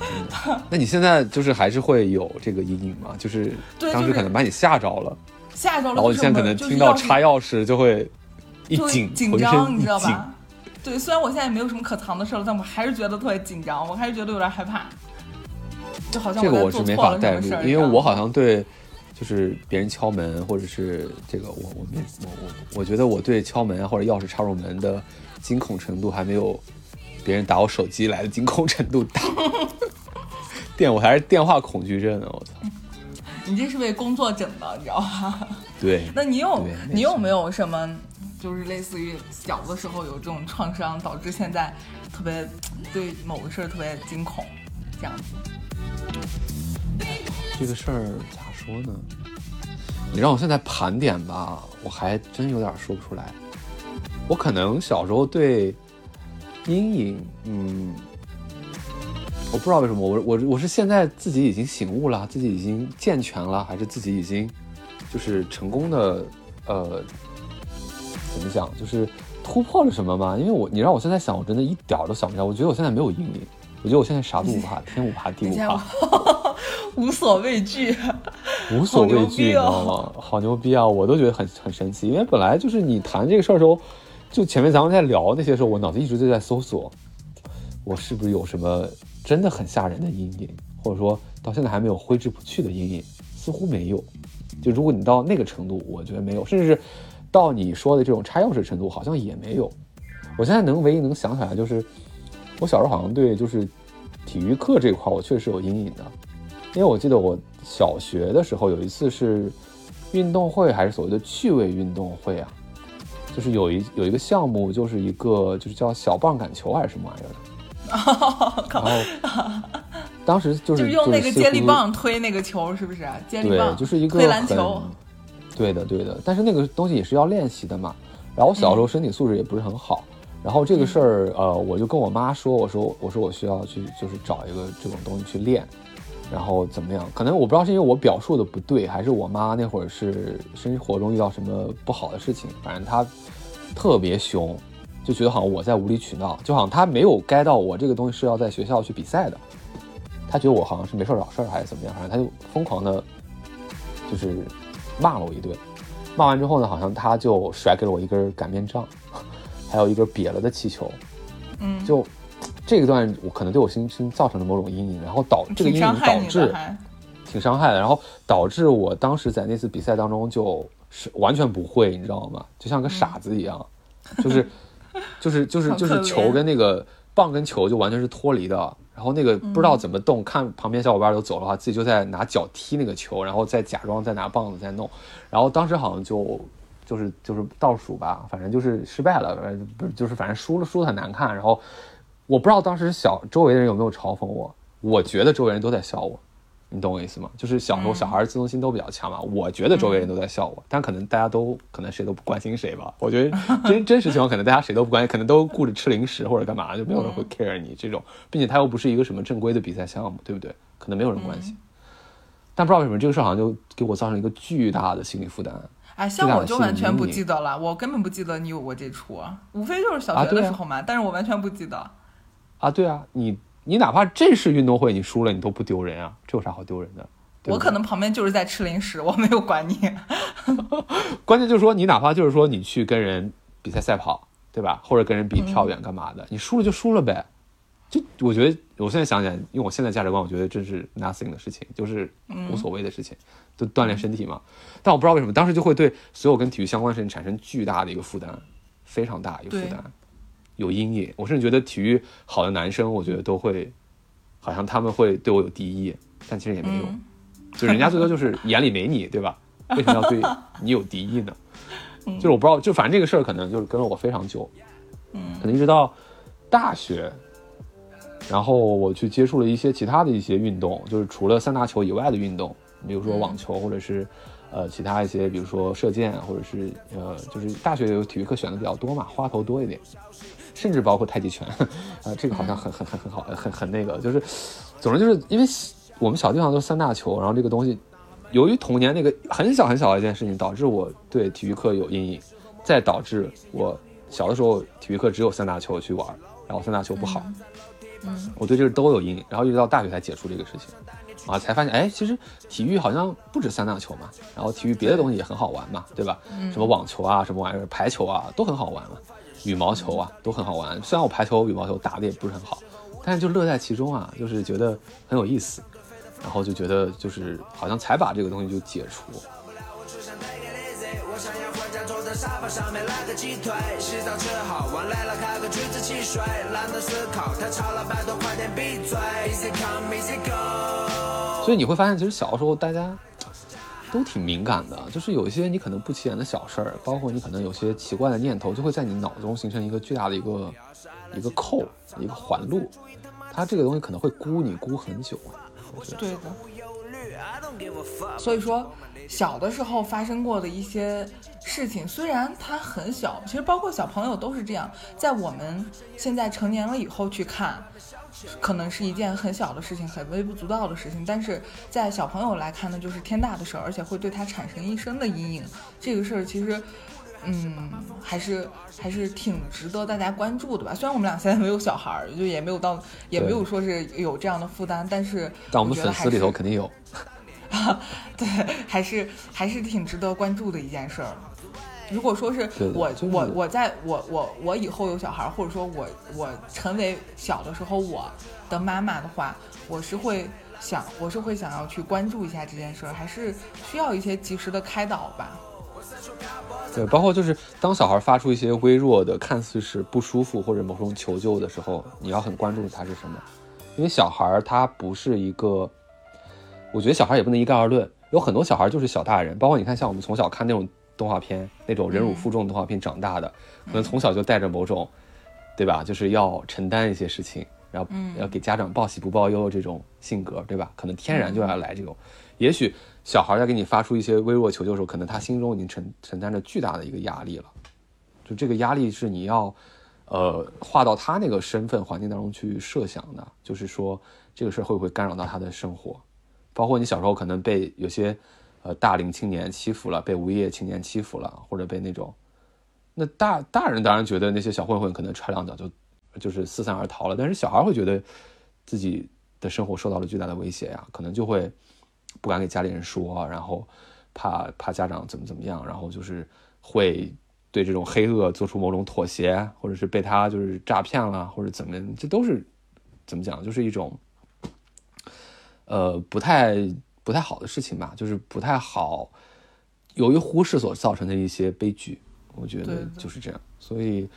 嗯那你现在就是还是会有这个阴影吗？就是当时可能把你吓着了，吓着了，然后你现在可能听到插钥匙就会一紧，紧张。你知道吧？对，虽然我现在也没有什么可藏的事了，但我还是觉得特别紧张，我还是觉得有点害怕，就好像这个我是没法代入因为我好像对，就是别人敲门或者是这个，我我没我我我觉得我对敲门啊或者钥匙插入门的惊恐程度还没有别人打我手机来的惊恐程度大。*laughs* 电我还是电话恐惧症呢，我操！你这是为工作整的，你知道吧？对，*laughs* 那你有那你有没有什么，就是类似于小的时候有这种创伤，导致现在特别对某个事儿特别惊恐，这样子？这个事儿咋说呢？你让我现在盘点吧，我还真有点说不出来。我可能小时候对阴影，嗯，我不知道为什么，我我我是现在自己已经醒悟了，自己已经健全了，还是自己已经就是成功的，呃，怎么讲，就是突破了什么吗？因为我你让我现在想，我真的一点儿都想不起来。我觉得我现在没有阴影，我觉得我现在啥都不怕，天不怕地不怕。*laughs* 无所畏惧，无所畏惧，你知道吗？好牛逼啊！我都觉得很很神奇，因为本来就是你谈这个事儿的时候，就前面咱们在聊那些时候，我脑子一直就在搜索，我是不是有什么真的很吓人的阴影，或者说到现在还没有挥之不去的阴影，似乎没有。就如果你到那个程度，我觉得没有，甚至是到你说的这种插钥匙程度，好像也没有。我现在能唯一能想起来就是，我小时候好像对就是体育课这块，我确实是有阴影的。因为我记得我小学的时候有一次是运动会还是所谓的趣味运动会啊，就是有一有一个项目就是一个就是叫小棒杆球还是什么玩意儿的，然后当时就就是是用那个接力棒推那个球，是不是？接力，棒就是一个推篮球，对的，对的。但是那个东西也是要练习的嘛。然后我小时候身体素质也不是很好，然后这个事儿，呃，我就跟我妈说，我说我说我需要去就是找一个这种东西去练，然后怎么样？可能我不知道是因为我表述的不对，还是我妈那会儿是生活中遇到什么不好的事情，反正她特别凶，就觉得好像我在无理取闹，就好像她没有 get 到我这个东西是要在学校去比赛的，她觉得我好像是没事找事儿还是怎么样，反正她就疯狂的，就是骂了我一顿。骂完之后呢，好像她就甩给了我一根擀面杖，还有一个瘪了的气球。嗯，就这一段，我可能对我心心造成了某种阴影，然后导这个阴影导致。挺伤害的，然后导致我当时在那次比赛当中就是完全不会，你知道吗？就像个傻子一样，就是就是 *laughs* 就是就是球跟那个棒跟球就完全是脱离的，然后那个不知道怎么动，看旁边小伙伴都走了的话，自己就在拿脚踢那个球，然后再假装再拿棒子再弄，然后当时好像就就是就是倒数吧，反正就是失败了，反正不是就是反正输了输的很难看，然后我不知道当时小周围的人有没有嘲讽我，我觉得周围人都在笑我。你懂我意思吗？就是小时候嗯小孩自尊心都比较强嘛，我觉得周围人都在笑我，但可能大家都可能谁都不关心谁吧。我觉得 *laughs* 真真实情况可能大家谁都不关心，可能都顾着吃零食或者干嘛，就没有人会 care 你这种，并且他又不是一个什么正规的比赛项目，对不对？可能没有人关心。但不知道为什么这个事儿好像就给我造成了一个巨大的心理负担。哎，像我就完全不记得了，我根本不记得你有过这出，无非就是小学的时候嘛，但是我完全不记得。啊，对啊，你你哪怕这是运动会，你输了你都不丢人啊，这有啥好丢人的？对对我可能旁边就是在吃零食，我没有管你。*laughs* 关键就是说，你哪怕就是说你去跟人比赛赛跑，对吧？或者跟人比跳嗯远干嘛的，你输了就输了呗。就我觉得，我现在想起来，因为我现在价值观，我觉得这是 nothing 的事情，就是嗯无所谓的事情，就锻炼身体嘛。但我不知道为什么，当时就会对所有跟体育相关的事情产生巨大的一个负担，非常大一个负担，有阴影。我甚至觉得体育好的男生，我觉得都会，好像他们会对我有敌意，但其实也没有。嗯 *laughs* 就人家最多就是眼里没你，对吧？为什么要对你有敌意呢？*laughs* 嗯就是我不知道，就反正这个事儿可能就是跟了我非常久，嗯可能一直到大学，然后我去接触了一些其他的一些运动，就是除了三大球以外的运动，比如说网球或者是呃其他一些，比如说射箭，或者是呃就是大学有体育课选的比较多嘛，花头多一点，甚至包括太极拳，啊、*laughs* 这个好像很很很很好，很很那个，就是总之就是因为我们小地方都是三大球，然后这个东西由于童年那个很小很小的一件事情，导致我对体育课有阴影，再导致我小的时候体育课只有三大球去玩，然后三大球不好，嗯我对这个都有阴影，然后一直到大学才解除这个事情，啊，才发现哎，其实体育好像不止三大球嘛，然后体育别的东西也很好玩嘛，对吧？什么网球啊，什么玩意儿，排球啊，都很好玩嘛，羽毛球啊都很好玩。虽然我排球、羽毛球打的也不是很好，但是就乐在其中啊，就是觉得很有意思，然后就觉得就是好像才把这个东西就解除。我想要在沙发上面来个鸡腿，洗澡吃好，玩累了开个橘子汽水，懒得思考，太吵了，拜托快点闭嘴。Easy come easy go。所以你会发现，其实小时候大家都挺敏感的，就是有一些你可能不起眼的小事儿，包括你可能有些奇怪的念头，就会在你脑中形成一个巨大的一个一个扣，一个环路。它这个东西可能会箍你箍很久。对的。所以说，小的时候发生过的一些事情，虽然它很小，其实包括小朋友都是这样，在我们现在成年了以后去看，可能是一件很小的事情，很微不足道的事情，但是在小朋友来看呢，就是天大的事儿，而且会对他产生一生的阴影。这个事儿其实。嗯，还是还是挺值得大家关注的吧。虽然我们俩现在没有小孩儿，就也没有到，也没有说是有这样的负担，但是但我们粉丝里头是肯定有。*laughs* 对，还是还是挺值得关注的一件事儿。如果说是我就是我我在我我我以后有小孩儿，或者说我我成为小的时候我的妈妈的话，我是会想我是会想要去关注一下这件事儿，还是需要一些及时的开导吧。对，包括就是当小孩发出一些微弱的、看似是不舒服或者某种求救的时候，你要很关注他是什么，因为小孩他不是一个，我觉得小孩也不能一概而论，有很多小孩就是小大人，包括你看像我们从小看那种动画片，那种忍辱负重的动画片长大的，可能从小就带着某种，对吧？就是要承担一些事情，然后要给家长报喜不报忧这种性格，对吧？可能天然就要来这种，也许。小孩在给你发出一些微弱求救的时候，可能他心中已经承承担着巨大的一个压力了，就这个压力是你要，呃，划到他那个身份环境当中去设想的，就是说这个事儿会不会干扰到他的生活，包括你小时候可能被有些，呃，大龄青年欺负了，被无业青年欺负了，或者被那种，那大大人当然觉得那些小混混可能踹两脚就，就是四散而逃了，但是小孩会觉得自己的生活受到了巨大的威胁呀，可能就会。不敢给家里人说，然后怕怕家长怎么怎么样，然后就是会对这种黑恶做出某种妥协，或者是被他就是诈骗了，或者怎么，这都是怎么讲，就是一种呃不太不太好的事情吧，就是不太好，由于忽视所造成的一些悲剧，我觉得就是这样。所以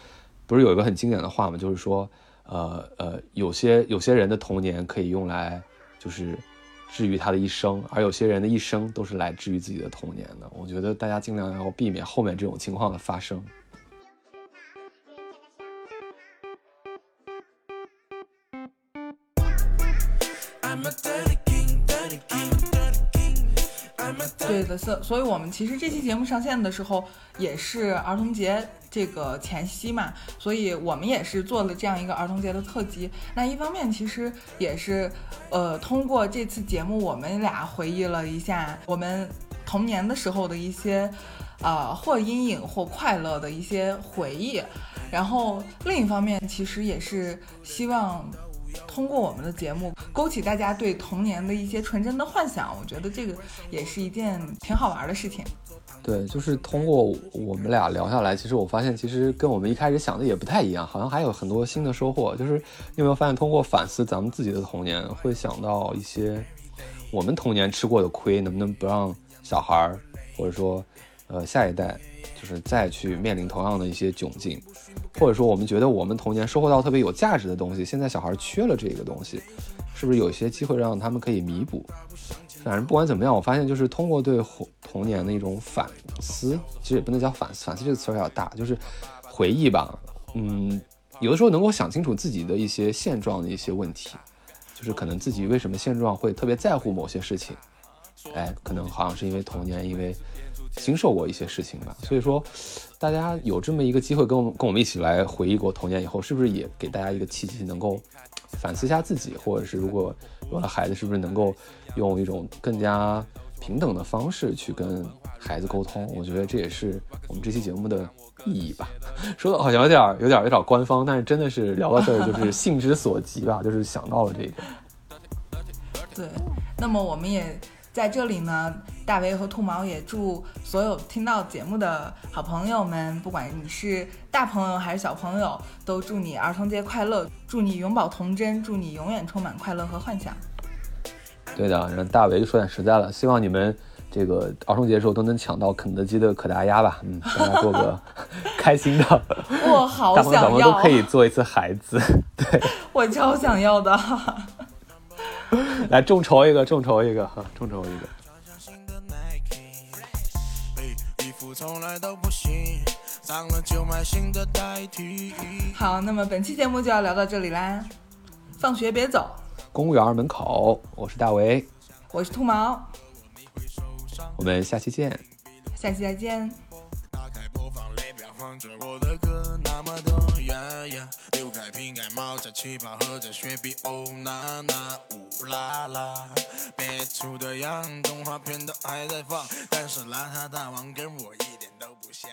不是有一个很经典的话嘛，就是说呃呃，有些有些人的童年可以用来就是。治愈他的一生，而有些人的一生都是来治愈自己的童年的。我觉得大家尽量要避免后面这种情况的发生。的，所所以，我们其实这期节目上线的时候也是儿童节这个前夕嘛，所以我们也是做了这样一个儿童节的特辑。那一方面，其实也是，呃，通过这次节目，我们俩回忆了一下我们童年的时候的一些，呃，或阴影或快乐的一些回忆。然后另一方面，其实也是希望。通过我们的节目，勾起大家对童年的一些纯真的幻想，我觉得这个也是一件挺好玩的事情。对，就是通过我们俩聊下来，其实我发现，其实跟我们一开始想的也不太一样，好像还有很多新的收获。就是你有没有发现，通过反思咱们自己的童年，会想到一些我们童年吃过的亏，能不能不让小孩儿，或者说呃下一代，就是再去面临同样的一些窘境。或者说，我们觉得我们童年收获到特别有价值的东西，现在小孩缺了这个东西，是不是有一些机会让他们可以弥补？反正不管怎么样，我发现就是通过对童年的一种反思，其实也不能叫反思，反思这个词有点大，就是回忆吧。嗯，有的时候能够想清楚自己的一些现状的一些问题，就是可能自己为什么现状会特别在乎某些事情，哎，可能好像是因为童年因为经受过一些事情吧，所以说大家有这么一个机会跟我们跟我们一起来回忆过童年以后，是不是也给大家一个契机，能够反思一下自己，或者是如果有了孩子，是不是能够用一种更加平等的方式去跟孩子沟通？我觉得这也是我们这期节目的意义吧。*laughs* 说的好像有点有点有点官方，但是真的是聊到这儿就是兴之所及吧，就是想到了这个。对，那么我们也在这里呢，大为和兔毛也祝所有听到节目的好朋友们，不管你是大朋友还是小朋友，都祝你儿童节快乐，祝你永葆童真，祝你永远充满快乐和幻想。对的，让大为说点实在了，希望你们这个儿童节的时候都能抢到肯德基的可达鸭吧，嗯，大家过个 *laughs* 开心的，我好大朋友小想要朋友都可以做一次孩子。对，我超想要的。*laughs* 来众筹一个，众筹一个，哈，众筹一个。好，那么本期节目就要聊到这里啦。放学别走，公园门口，我是大为，我是兔毛，我们下期见。下期再见。放，着我的歌，那么多呀呀。扭开瓶盖，冒着气泡，喝着雪碧，哦那那呜啦啦。别出的样，动画片都还在放，但是邋遢大王跟我一点都不像。